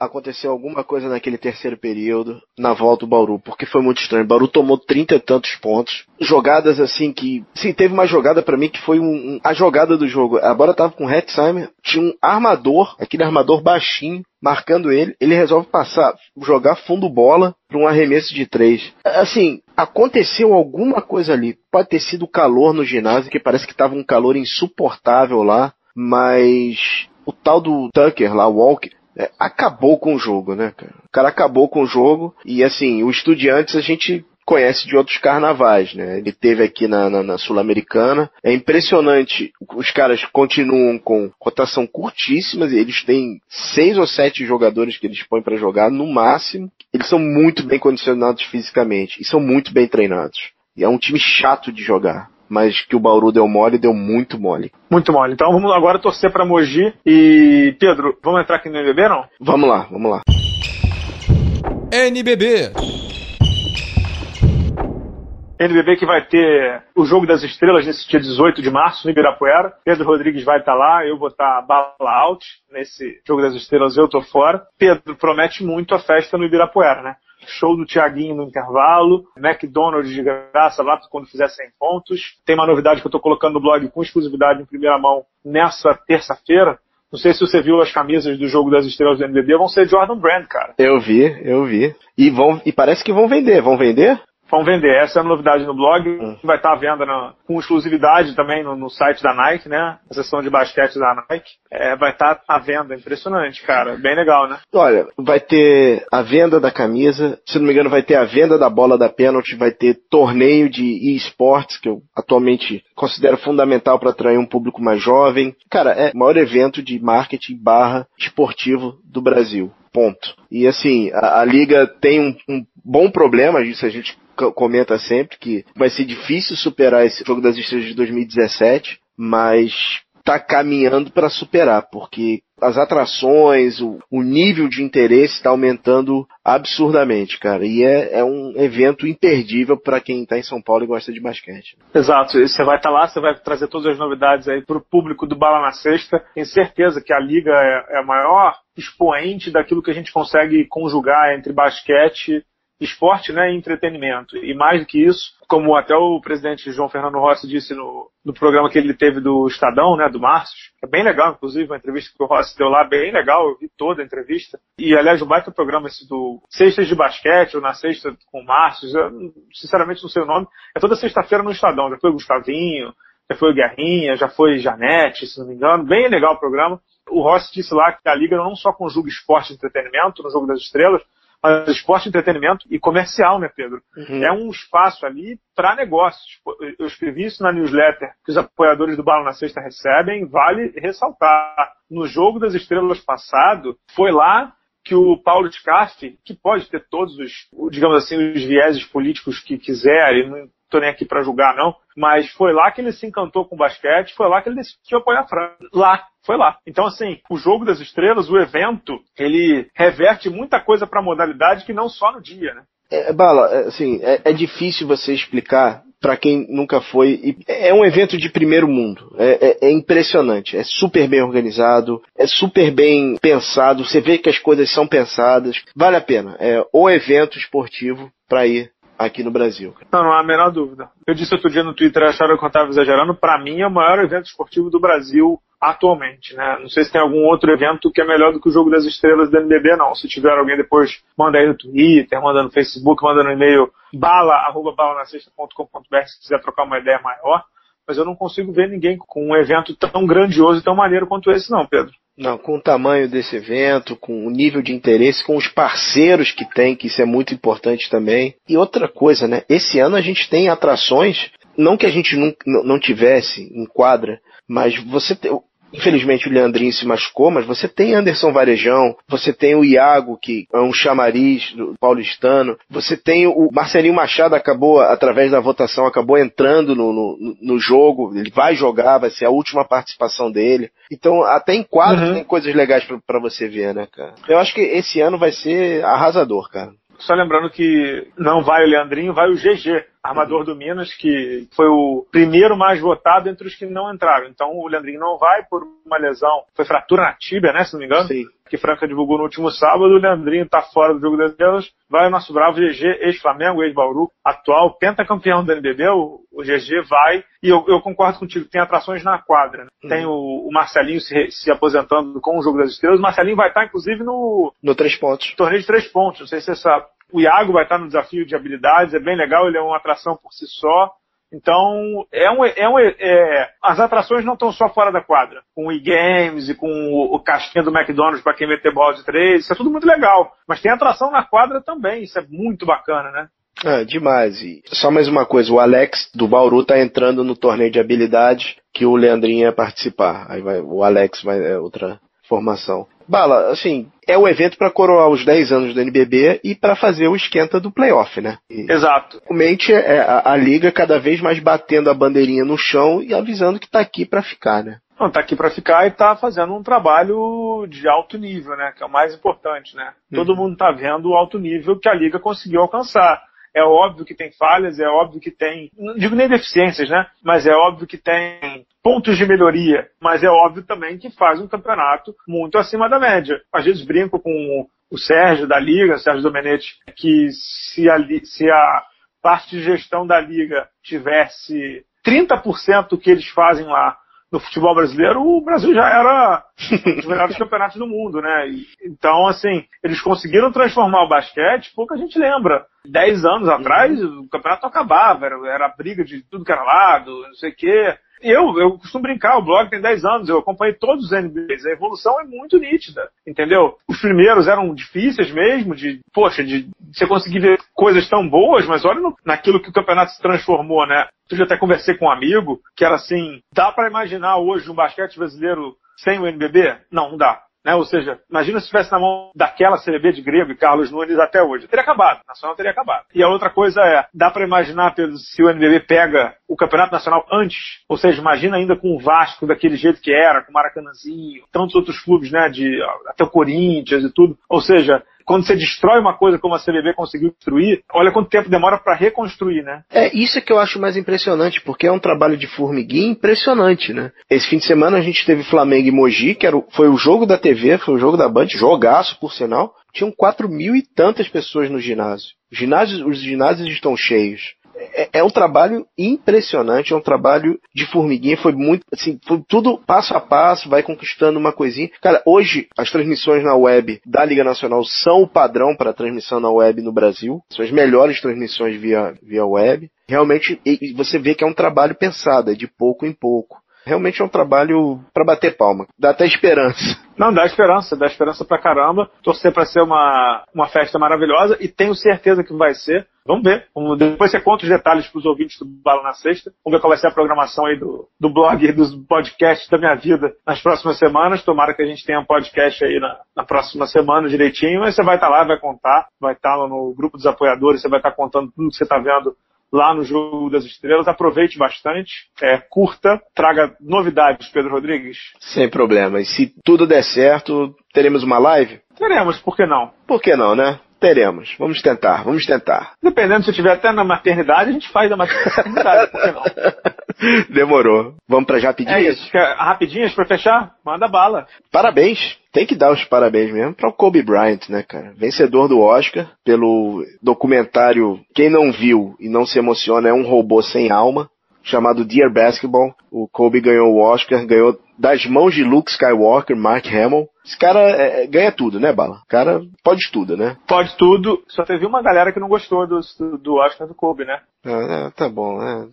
Aconteceu alguma coisa naquele terceiro período, na volta do Bauru, porque foi muito estranho. O Bauru tomou trinta e tantos pontos. Jogadas assim que. Sim, teve uma jogada para mim que foi um, um, a jogada do jogo. A bola tava com o Hetzheimer, tinha um armador, aquele armador baixinho, marcando ele. Ele resolve passar, jogar fundo bola para um arremesso de três. Assim, aconteceu alguma coisa ali. Pode ter sido calor no ginásio, que parece que tava um calor insuportável lá, mas o tal do Tucker lá, Walker, é, acabou com o jogo, né, cara? O cara acabou com o jogo e assim, o Estudiantes a gente conhece de outros carnavais, né? Ele teve aqui na, na, na Sul-Americana. É impressionante. Os caras continuam com rotação curtíssimas. Eles têm seis ou sete jogadores que eles põem para jogar no máximo. Eles são muito bem condicionados fisicamente e são muito bem treinados. E é um time chato de jogar mas que o Bauru deu mole, deu muito mole. Muito mole. Então vamos agora torcer para Mogi. E Pedro, vamos entrar aqui no NBB não? Vamos lá, vamos lá. NBB. NBB que vai ter o Jogo das Estrelas nesse dia 18 de março no Ibirapuera. Pedro Rodrigues vai estar lá, eu vou estar bala out nesse Jogo das Estrelas, eu tô fora. Pedro promete muito a festa no Ibirapuera, né? Show do Thiaguinho no intervalo, McDonald's de graça lá quando fizer 100 pontos. Tem uma novidade que eu estou colocando no blog com exclusividade em primeira mão nessa terça-feira. Não sei se você viu as camisas do jogo das estrelas do NBB, vão ser Jordan Brand, cara. Eu vi, eu vi. E vão e parece que vão vender, vão vender? Vão vender. Essa é a novidade no blog. Hum. Vai estar à venda na, com exclusividade também no, no, site da Nike, né? A seção de basquete da Nike. É, vai estar à venda. Impressionante, cara. Bem legal, né? Olha, vai ter a venda da camisa. Se não me engano, vai ter a venda da bola da pênalti. Vai ter torneio de esportes, que eu atualmente considero fundamental para atrair um público mais jovem. Cara, é o maior evento de marketing barra esportivo do Brasil. Ponto. E assim, a, a liga tem um, um bom problema, isso a gente comenta sempre que vai ser difícil superar esse jogo das estrelas de 2017, mas está caminhando para superar, porque as atrações, o, o nível de interesse está aumentando absurdamente, cara. E é, é um evento imperdível para quem está em São Paulo e gosta de basquete. Exato. Você vai estar tá lá, você vai trazer todas as novidades aí para o público do Bala na Sexta. Tenho certeza que a liga é, é a maior expoente daquilo que a gente consegue conjugar entre basquete esporte né, e entretenimento. E mais do que isso, como até o presidente João Fernando Rossi disse no, no programa que ele teve do Estadão, né, do Márcio, é bem legal, inclusive, uma entrevista que o Rossi deu lá, bem legal, eu vi toda a entrevista. E, aliás, o baita programa esse do Sextas de Basquete, ou na Sexta com o Márcio, eu, sinceramente não sei o nome, é toda sexta-feira no Estadão, já foi o Gustavinho, já foi o Guerrinha, já foi Janete, se não me engano, bem legal o programa. O Rossi disse lá que a Liga não só conjuga esporte e entretenimento no Jogo das Estrelas, mas esporte, entretenimento e comercial, né, Pedro? Uhum. É um espaço ali para negócios. Eu escrevi isso na newsletter que os apoiadores do Bala na Sexta recebem. Vale ressaltar. No jogo das estrelas passado, foi lá que o Paulo Scarfe, que pode ter todos os, digamos assim, os vieses políticos que quiser, e estou nem aqui para julgar não, mas foi lá que ele se encantou com o basquete, foi lá que ele decidiu apoiar a França. Lá, foi lá. Então, assim, o jogo das estrelas, o evento, ele reverte muita coisa para a modalidade que não só no dia, né? É, Bala, é, assim, é, é difícil você explicar para quem nunca foi. É um evento de primeiro mundo. É, é, é, impressionante. É super bem organizado, é super bem pensado. Você vê que as coisas são pensadas. Vale a pena. É o evento esportivo para ir aqui no Brasil. Não, não há a menor dúvida. Eu disse outro dia no Twitter, acharam que eu estava exagerando. Para mim, é o maior evento esportivo do Brasil atualmente, né? Não sei se tem algum outro evento que é melhor do que o Jogo das Estrelas do NBB, não. Se tiver alguém depois, manda aí no Twitter, manda no Facebook, manda no e-mail bala, arroba balanacesta.com.br se quiser trocar uma ideia maior. Mas eu não consigo ver ninguém com um evento tão grandioso e tão maneiro quanto esse, não, Pedro. Não, com o tamanho desse evento, com o nível de interesse, com os parceiros que tem, que isso é muito importante também. E outra coisa, né? Esse ano a gente tem atrações, não que a gente não, não tivesse em quadra, mas você Infelizmente o Leandrinho se machucou, mas você tem Anderson Varejão, você tem o Iago, que é um chamariz do paulistano, você tem o Marcelinho Machado, acabou, através da votação, acabou entrando no, no, no jogo, ele vai jogar, vai ser a última participação dele. Então, até em quadros uhum. tem coisas legais para você ver, né, cara? Eu acho que esse ano vai ser arrasador, cara. Só lembrando que não vai o Leandrinho, vai o GG, armador do Minas, que foi o primeiro mais votado entre os que não entraram. Então o Leandrinho não vai por uma lesão, foi fratura na tíbia, né, se não me engano? Sim. Que Franca divulgou no último sábado, o Leandrinho está fora do jogo das estrelas, vai o nosso bravo GG, ex-Flamengo, ex-Bauru, atual pentacampeão do NBB, o, o GG vai, e eu, eu, concordo contigo, tem atrações na quadra, né? Tem o, o Marcelinho se, se, aposentando com o jogo das estrelas, o Marcelinho vai estar, inclusive, no... No Três Pontos. Torneio de Três Pontos, não sei se você sabe. O Iago vai estar no desafio de habilidades, é bem legal, ele é uma atração por si só. Então, é um, é um, é, as atrações não estão só fora da quadra. Com o e-games e com o, o do McDonald's para quem meter bola de três, isso é tudo muito legal. Mas tem atração na quadra também, isso é muito bacana, né? É, demais. E só mais uma coisa, o Alex do Bauru tá entrando no torneio de habilidade que o Leandrinho ia participar. Aí vai, o Alex vai, é outra formação. Bala, assim, é o evento para coroar os 10 anos do NBB e para fazer o esquenta do playoff, né? E, Exato. Realmente é a, a, liga cada vez mais batendo a bandeirinha no chão e avisando que está aqui para ficar, né? Não, tá aqui para ficar e tá fazendo um trabalho de alto nível, né? Que é o mais importante, né? Uhum. Todo mundo tá vendo o alto nível que a liga conseguiu alcançar. É óbvio que tem falhas, é óbvio que tem, não digo nem deficiências, né? Mas é óbvio que tem pontos de melhoria. Mas é óbvio também que faz um campeonato muito acima da média. Às vezes brinco com o Sérgio da Liga, Sérgio Domenetti, que se a, se a parte de gestão da Liga tivesse 30% do que eles fazem lá no futebol brasileiro, o Brasil já era um dos melhores campeonatos do mundo, né? então, assim, eles conseguiram transformar o basquete, pouca gente lembra. Dez anos atrás, uhum. o campeonato acabava, era, era briga de tudo que era lado, não sei o quê. Eu, eu costumo brincar, o blog tem 10 anos, eu acompanhei todos os NBAs, a evolução é muito nítida, entendeu? Os primeiros eram difíceis mesmo, de, poxa, de você conseguir ver coisas tão boas, mas olha no, naquilo que o campeonato se transformou, né? Eu já até conversei com um amigo, que era assim, dá para imaginar hoje um basquete brasileiro sem o NBB? Não, não dá. Né? Ou seja, imagina se estivesse na mão daquela CBB de Grego e Carlos Nunes até hoje. Teria acabado, o Nacional teria acabado. E a outra coisa é, dá para imaginar, se o NBB pega o Campeonato Nacional antes, ou seja, imagina ainda com o Vasco daquele jeito que era, com o Maracanãzinho, tantos outros clubes, né, de até o Corinthians e tudo. Ou seja, quando você destrói uma coisa como a CBB conseguiu destruir, olha quanto tempo demora para reconstruir, né? É isso que eu acho mais impressionante, porque é um trabalho de formiguinha impressionante, né? Esse fim de semana a gente teve Flamengo e Mogi, que era, foi o jogo da TV, foi o jogo da Band, jogaço por sinal. Tinham quatro mil e tantas pessoas no ginásio. Os ginásios estão cheios é, é, um trabalho impressionante, é um trabalho de formiguinha, foi muito, assim, foi tudo passo a passo, vai conquistando uma coisinha. Cara, hoje as transmissões na web da Liga Nacional são o padrão para transmissão na web no Brasil, são as melhores transmissões via, via web. Realmente, você vê que é um trabalho pensado, é de pouco em pouco realmente é um trabalho para bater palma. Dá até esperança. Não, dá esperança, dá esperança pra caramba. Torcer para ser uma, uma festa maravilhosa e tenho certeza que vai ser. Vamos ver. Depois você conta os detalhes para os ouvintes do Bala na Sexta. Vamos ver qual vai ser a programação aí do, do blog dos podcasts da minha vida nas próximas semanas. Tomara que a gente tenha um podcast aí na, na próxima semana direitinho. Mas você vai estar tá lá, vai contar, vai estar tá no grupo dos apoiadores, você vai estar tá contando tudo que você está vendo lá no Jogo das Estrelas. Aproveite bastante, é, curta, traga novidades, Pedro Rodrigues. Sem problema. E se tudo der certo, teremos uma live? Teremos, por que não? Por que não, né? Teremos. Vamos tentar, vamos tentar. Dependendo se eu estiver até na maternidade, a gente faz a maternidade, por que não? Demorou. Vamos para rapidinhas? É isso. Rapidinhas para fechar? Manda bala. Parabéns. Tem que dar os parabéns mesmo para o Kobe Bryant, né, cara? Vencedor do Oscar pelo documentário Quem não viu e não se emociona é um robô sem alma, chamado Dear Basketball. O Kobe ganhou o Oscar, ganhou das mãos de Luke Skywalker, Mark Hamill. Esse cara é, é, ganha tudo, né, Bala? O cara pode tudo, né? Pode tudo. Só teve uma galera que não gostou do, do Oscar do Kobe, né? Ah, é, tá bom, né?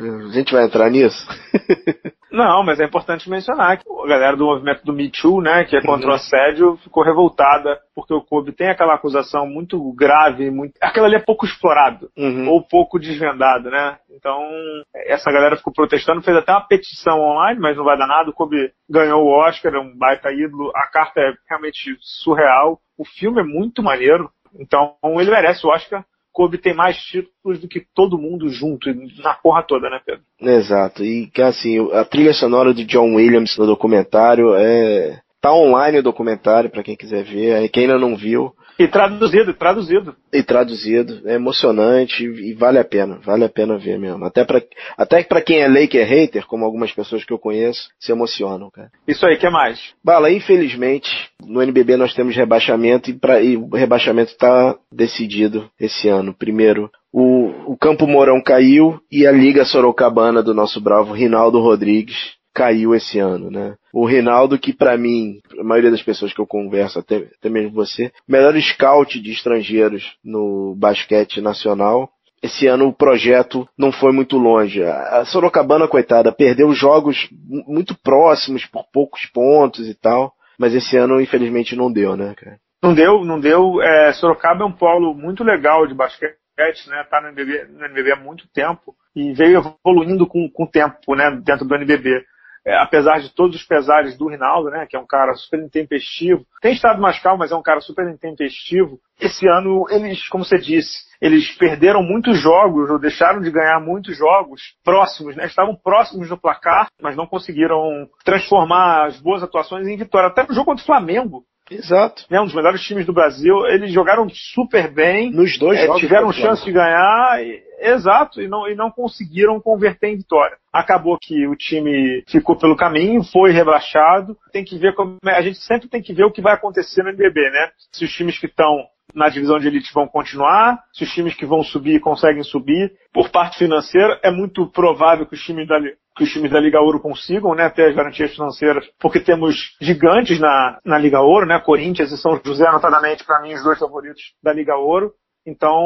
A gente vai entrar nisso? Não, mas é importante mencionar que a galera do movimento do Me Too, né, que é contra uhum. o assédio, ficou revoltada porque o Kobe tem aquela acusação muito grave, muito... aquela ali é pouco explorado, uhum. ou pouco desvendado, né? Então, essa galera ficou protestando, fez até uma petição online, mas não vai dar nada. O Kobe ganhou o Oscar, é um baita ídolo. A carta é realmente surreal. O filme é muito maneiro. Então, ele merece o Oscar. Kobe tem mais títulos do que todo mundo junto, na porra toda, né, Pedro? Exato. E, assim, a trilha sonora de John Williams no documentário é. Tá online o documentário para quem quiser ver. Quem ainda não viu, E traduzido, traduzido. E traduzido. É emocionante e vale a pena. Vale a pena ver mesmo. Até pra, até pra quem é Laker hater, como algumas pessoas que eu conheço, se emocionam, cara. Isso aí, que mais? Bala, infelizmente, no NBB nós temos rebaixamento e, pra, e o rebaixamento está decidido esse ano. Primeiro, o, o Campo Mourão caiu e a Liga Sorocabana do nosso bravo Rinaldo Rodrigues caiu esse ano, né? O Rinaldo, que para mim, a maioria das pessoas que eu converso, até, até mesmo você, melhor scout de estrangeiros no basquete nacional. Esse ano o projeto não foi muito longe. A Sorocabana, coitada, perdeu jogos muito próximos por poucos pontos e tal. Mas esse ano, infelizmente, não deu, né, cara? Não deu, não deu. É, Sorocaba é um polo muito legal de basquete, né? Tá no NBB, no NBB há muito tempo e veio evoluindo com, com o tempo, né? Dentro do NBB é, apesar de todos os pesares do Rinaldo, né, que é um cara super intempestivo, tem estado mais calmo, mas é um cara super intempestivo. Esse ano, eles, como você disse, eles perderam muitos jogos, ou deixaram de ganhar muitos jogos próximos, né? Estavam próximos do placar, mas não conseguiram transformar as boas atuações em vitória. Até no jogo contra o Flamengo, Exato. Né, um dos melhores times do Brasil. Eles jogaram super bem. Nos dois é, jogos. Tiveram chance de ganhar. E, exato. E não, e não conseguiram converter em vitória. Acabou que o time ficou pelo caminho, foi rebaixado. Tem que ver como. A gente sempre tem que ver o que vai acontecer no NBB, né? Se os times que estão na divisão de elite vão continuar, se os times que vão subir conseguem subir. Por parte financeira, é muito provável que os times da, que os times da Liga Ouro consigam, né, ter as garantias financeiras, porque temos gigantes na, na Liga Ouro, né, Corinthians e São José, notadamente, para mim, os dois favoritos da Liga Ouro. Então,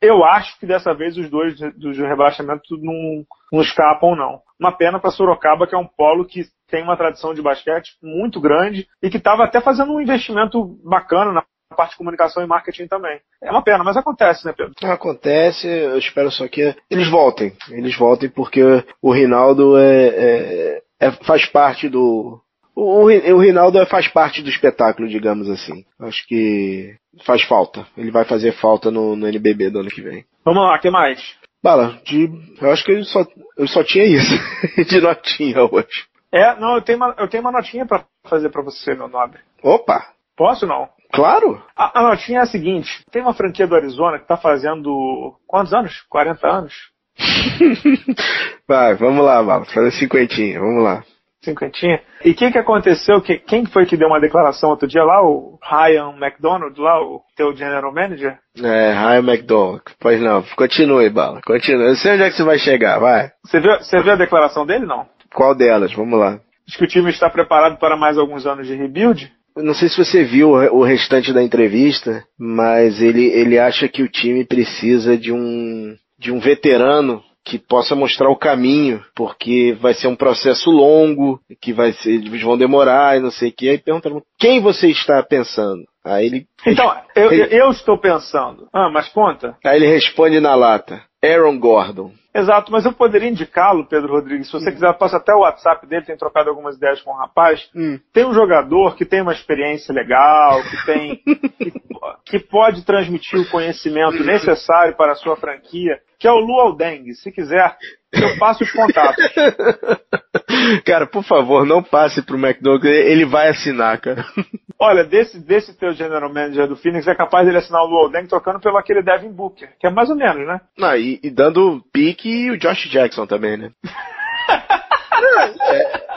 eu acho que dessa vez os dois do rebaixamento não, não escapam, não. Uma pena para Sorocaba, que é um polo que tem uma tradição de basquete muito grande e que estava até fazendo um investimento bacana na parte de comunicação e marketing também. É uma pena, mas acontece, né, Pedro? Acontece, eu espero só que eles voltem. Eles voltem porque o Rinaldo é, é, é faz parte do. O, o Rinaldo faz parte do espetáculo, digamos assim. Acho que faz falta. Ele vai fazer falta no, no NBB do ano que vem. Vamos lá, o que mais? Bala, de, eu acho que eu só, eu só tinha isso de notinha hoje. É, não, eu tenho uma, eu tenho uma notinha para fazer para você, meu nobre. Opa! Posso não? Claro. A, a notinha é a seguinte: tem uma franquia do Arizona que está fazendo quantos anos? 40 anos. Vai, vamos lá, Val. Fazer cinquentinha, vamos lá. Cinquentinha. E o que, que aconteceu? Que, quem foi que deu uma declaração outro dia lá? O Ryan McDonald, lá, o teu general manager? É, Ryan McDonald. Pois não, continue, Bala. Continue. Eu sei onde é que você vai chegar, vai. Você viu, você viu a declaração dele, não? Qual delas? Vamos lá. Diz que o time está preparado para mais alguns anos de rebuild não sei se você viu o restante da entrevista, mas ele, ele acha que o time precisa de um, de um veterano que possa mostrar o caminho, porque vai ser um processo longo, que vai ser, eles vão demorar e não sei o que. Aí pergunta quem você está pensando? Aí ele. Então, eu, ele, eu estou pensando. Ah, mas conta. Aí ele responde na lata. Aaron Gordon. Exato, mas eu poderia indicá-lo, Pedro Rodrigues. Se você hum. quiser, passa até o WhatsApp dele, tem trocado algumas ideias com o rapaz. Hum. Tem um jogador que tem uma experiência legal, que tem. que, que, pode transmitir o conhecimento necessário para a sua franquia, que é o Luau Deng. Se quiser, eu passo os contatos. cara, por favor, não passe pro McDonald's, ele vai assinar, cara. Olha, desse, desse teu general manager do Phoenix, é capaz dele assinar o Luol Deng trocando pelo aquele Devin Booker, que é mais ou menos, né? Não, e, e dando pique e o Josh Jackson também, né? é,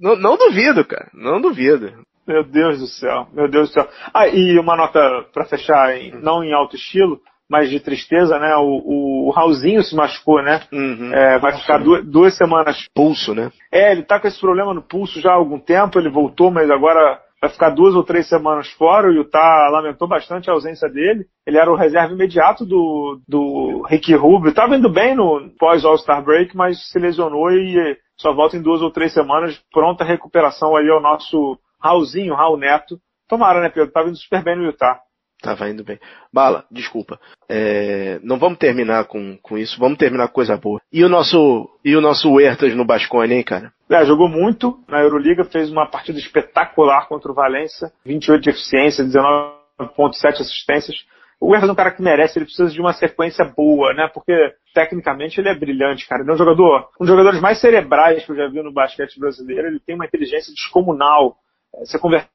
não, não duvido, cara, não duvido. Meu Deus do céu, meu Deus do céu. Ah, e uma nota para fechar, em, não em alto estilo, mais de tristeza, né? O, o Raulzinho se machucou, né? Uhum. É, vai ficar duas, duas, semanas. Pulso, né? É, ele tá com esse problema no pulso já há algum tempo, ele voltou, mas agora vai ficar duas ou três semanas fora. O Utah lamentou bastante a ausência dele. Ele era o reserva imediato do, do Ricky Rubio. Tava indo bem no pós-All-Star Break, mas se lesionou e só volta em duas ou três semanas. Pronta recuperação aí ao nosso Raulzinho, Raul Neto. Tomara, né, Pedro? Tava indo super bem no Utah. Tava indo bem. Bala, desculpa. É, não vamos terminar com, com isso, vamos terminar com coisa boa. E o nosso e o nosso Huertas no Bascone, hein, cara? É, jogou muito na Euroliga, fez uma partida espetacular contra o Valência, 28 de eficiência, 19.7 assistências. O Huertas é um cara que merece, ele precisa de uma sequência boa, né? Porque tecnicamente ele é brilhante, cara. Ele é um jogador, um dos jogadores mais cerebrais que eu já vi no basquete brasileiro. Ele tem uma inteligência descomunal. Você conversar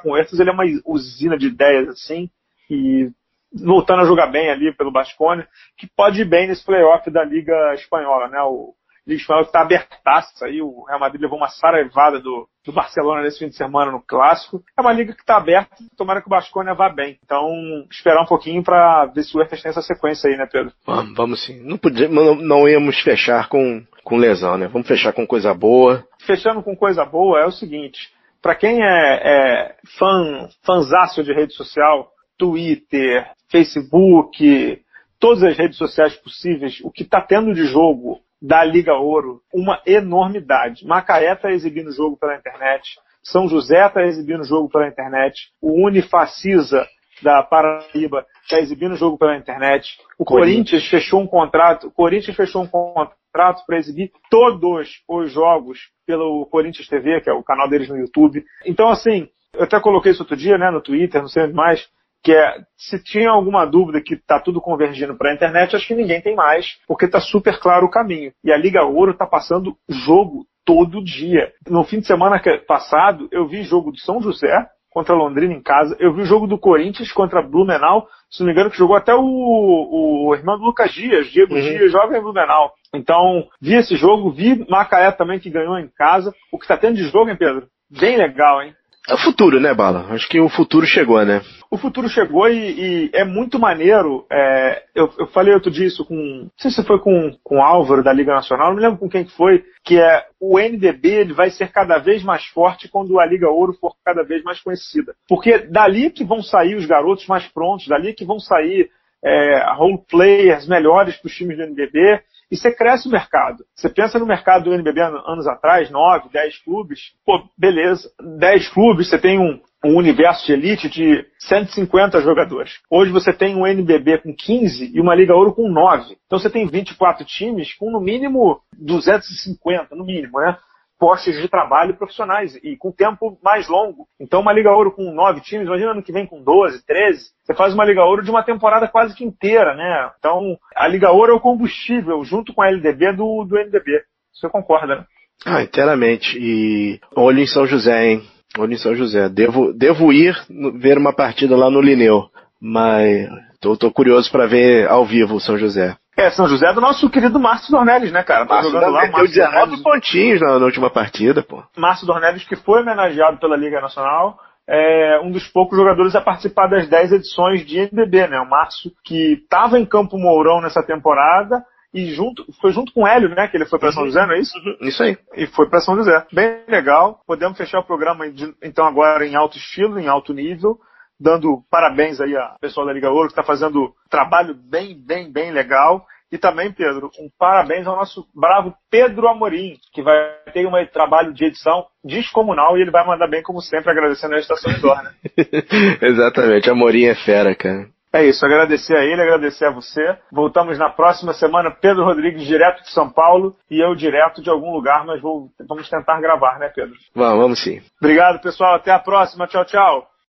com o Huertas, ele é uma usina de ideias, assim e voltando a jogar bem ali pelo Basconia, que pode ir bem nesse playoff da Liga Espanhola, né? O Liga Espanhola está abertaça aí, o Real Madrid levou uma saraivada do, do Barcelona nesse fim de semana no Clássico. É uma liga que está aberta, tomara que o Basconia vá bem. Então, esperar um pouquinho para ver se o Hertas tem essa sequência aí, né, Pedro? Vamos, vamos sim. Não, podia, não, não íamos fechar com, com lesão, né? Vamos fechar com coisa boa. Fechando com coisa boa é o seguinte, para quem é, é fã, fanzaço de rede social, Twitter, Facebook, todas as redes sociais possíveis, o que está tendo de jogo da Liga Ouro, uma enormidade. Macaé está exibindo jogo pela internet, São José está exibindo jogo pela internet, o Unifacisa da Paraíba está exibindo jogo pela internet, o Corinthians. Corinthians fechou um contrato, o Corinthians fechou um contrato para exibir todos os jogos pelo Corinthians TV, que é o canal deles no YouTube. Então, assim, eu até coloquei isso outro dia, né, no Twitter, não sei mais, que é, se tinha alguma dúvida que está tudo convergindo para a internet, acho que ninguém tem mais, porque está super claro o caminho. E a Liga Ouro está passando jogo todo dia. No fim de semana passado, eu vi jogo do São José contra Londrina em casa, eu vi o jogo do Corinthians contra Blumenau, se não me engano, que jogou até o, o irmão do Lucas Dias, Diego uhum. Dias, joga em Blumenau. Então, vi esse jogo, vi Macaé também que ganhou em casa. O que está tendo de jogo, hein, Pedro? Bem legal, hein? É o futuro, né, Bala? Acho que o futuro chegou, né? O futuro chegou e, e é muito maneiro. É, eu, eu, falei outro dia isso com. Não sei se foi com, com o Álvaro da Liga Nacional, não me lembro com quem foi, que é o NDB ele vai ser cada vez mais forte quando a Liga Ouro for cada vez mais conhecida. Porque dali que vão sair os garotos mais prontos, dali que vão sair é, role players melhores para os times do NBB e você cresce o mercado. Você pensa no mercado do NBB anos atrás, 9, 10 clubes, pô, beleza, 10 clubes, você tem um, um universo de elite de 150 jogadores. Hoje você tem um NBB com 15 e uma Liga Ouro com 9. Então você tem 24 times com no mínimo 250, no mínimo, né? Postes de trabalho profissionais e com tempo mais longo. Então, uma Liga Ouro com nove times, imagina ano que vem com 12, 13. Você faz uma Liga Ouro de uma temporada quase que inteira, né? Então, a Liga Ouro é o combustível, junto com a LDB do, do NDB. Você concorda, né? Ah, inteiramente. E olho em São José, hein? Olho em São José. Devo, devo ir ver uma partida lá no Lineu, mas tô, tô curioso para ver ao vivo o São José. É, São José é do nosso querido Márcio Dornelles, né, cara? Tá Márcio jogando lá, Márcio 19 Dornelles. pontinhos na, na, última partida, pô. Márcio Dornelles, que foi homenageado pela Liga Nacional, é um dos poucos jogadores a participar das 10 edições de NBB, né? O Márcio, que estava em Campo Mourão nessa temporada, e junto, foi junto com o Hélio, né? Que ele foi para São José, não é isso? Uhum. Isso aí. E foi para São José. Bem legal. Podemos fechar o programa então agora em alto estilo, em alto nível dando parabéns aí a pessoal da Liga Ouro, que está fazendo trabalho bem, bem, bem legal. E também, Pedro, um parabéns ao nosso bravo Pedro Amorim, que vai ter um trabalho de edição descomunal e ele vai mandar bem, como sempre, agradecendo a Estação Indoor, né? Exatamente, Amorim é fera, cara. É isso, agradecer a ele, agradecer a você. Voltamos na próxima semana, Pedro Rodrigues direto de São Paulo e eu direto de algum lugar, mas vou, vamos tentar gravar, né, Pedro? Vamos, vamos sim. Obrigado, pessoal. Até a próxima. Tchau, tchau.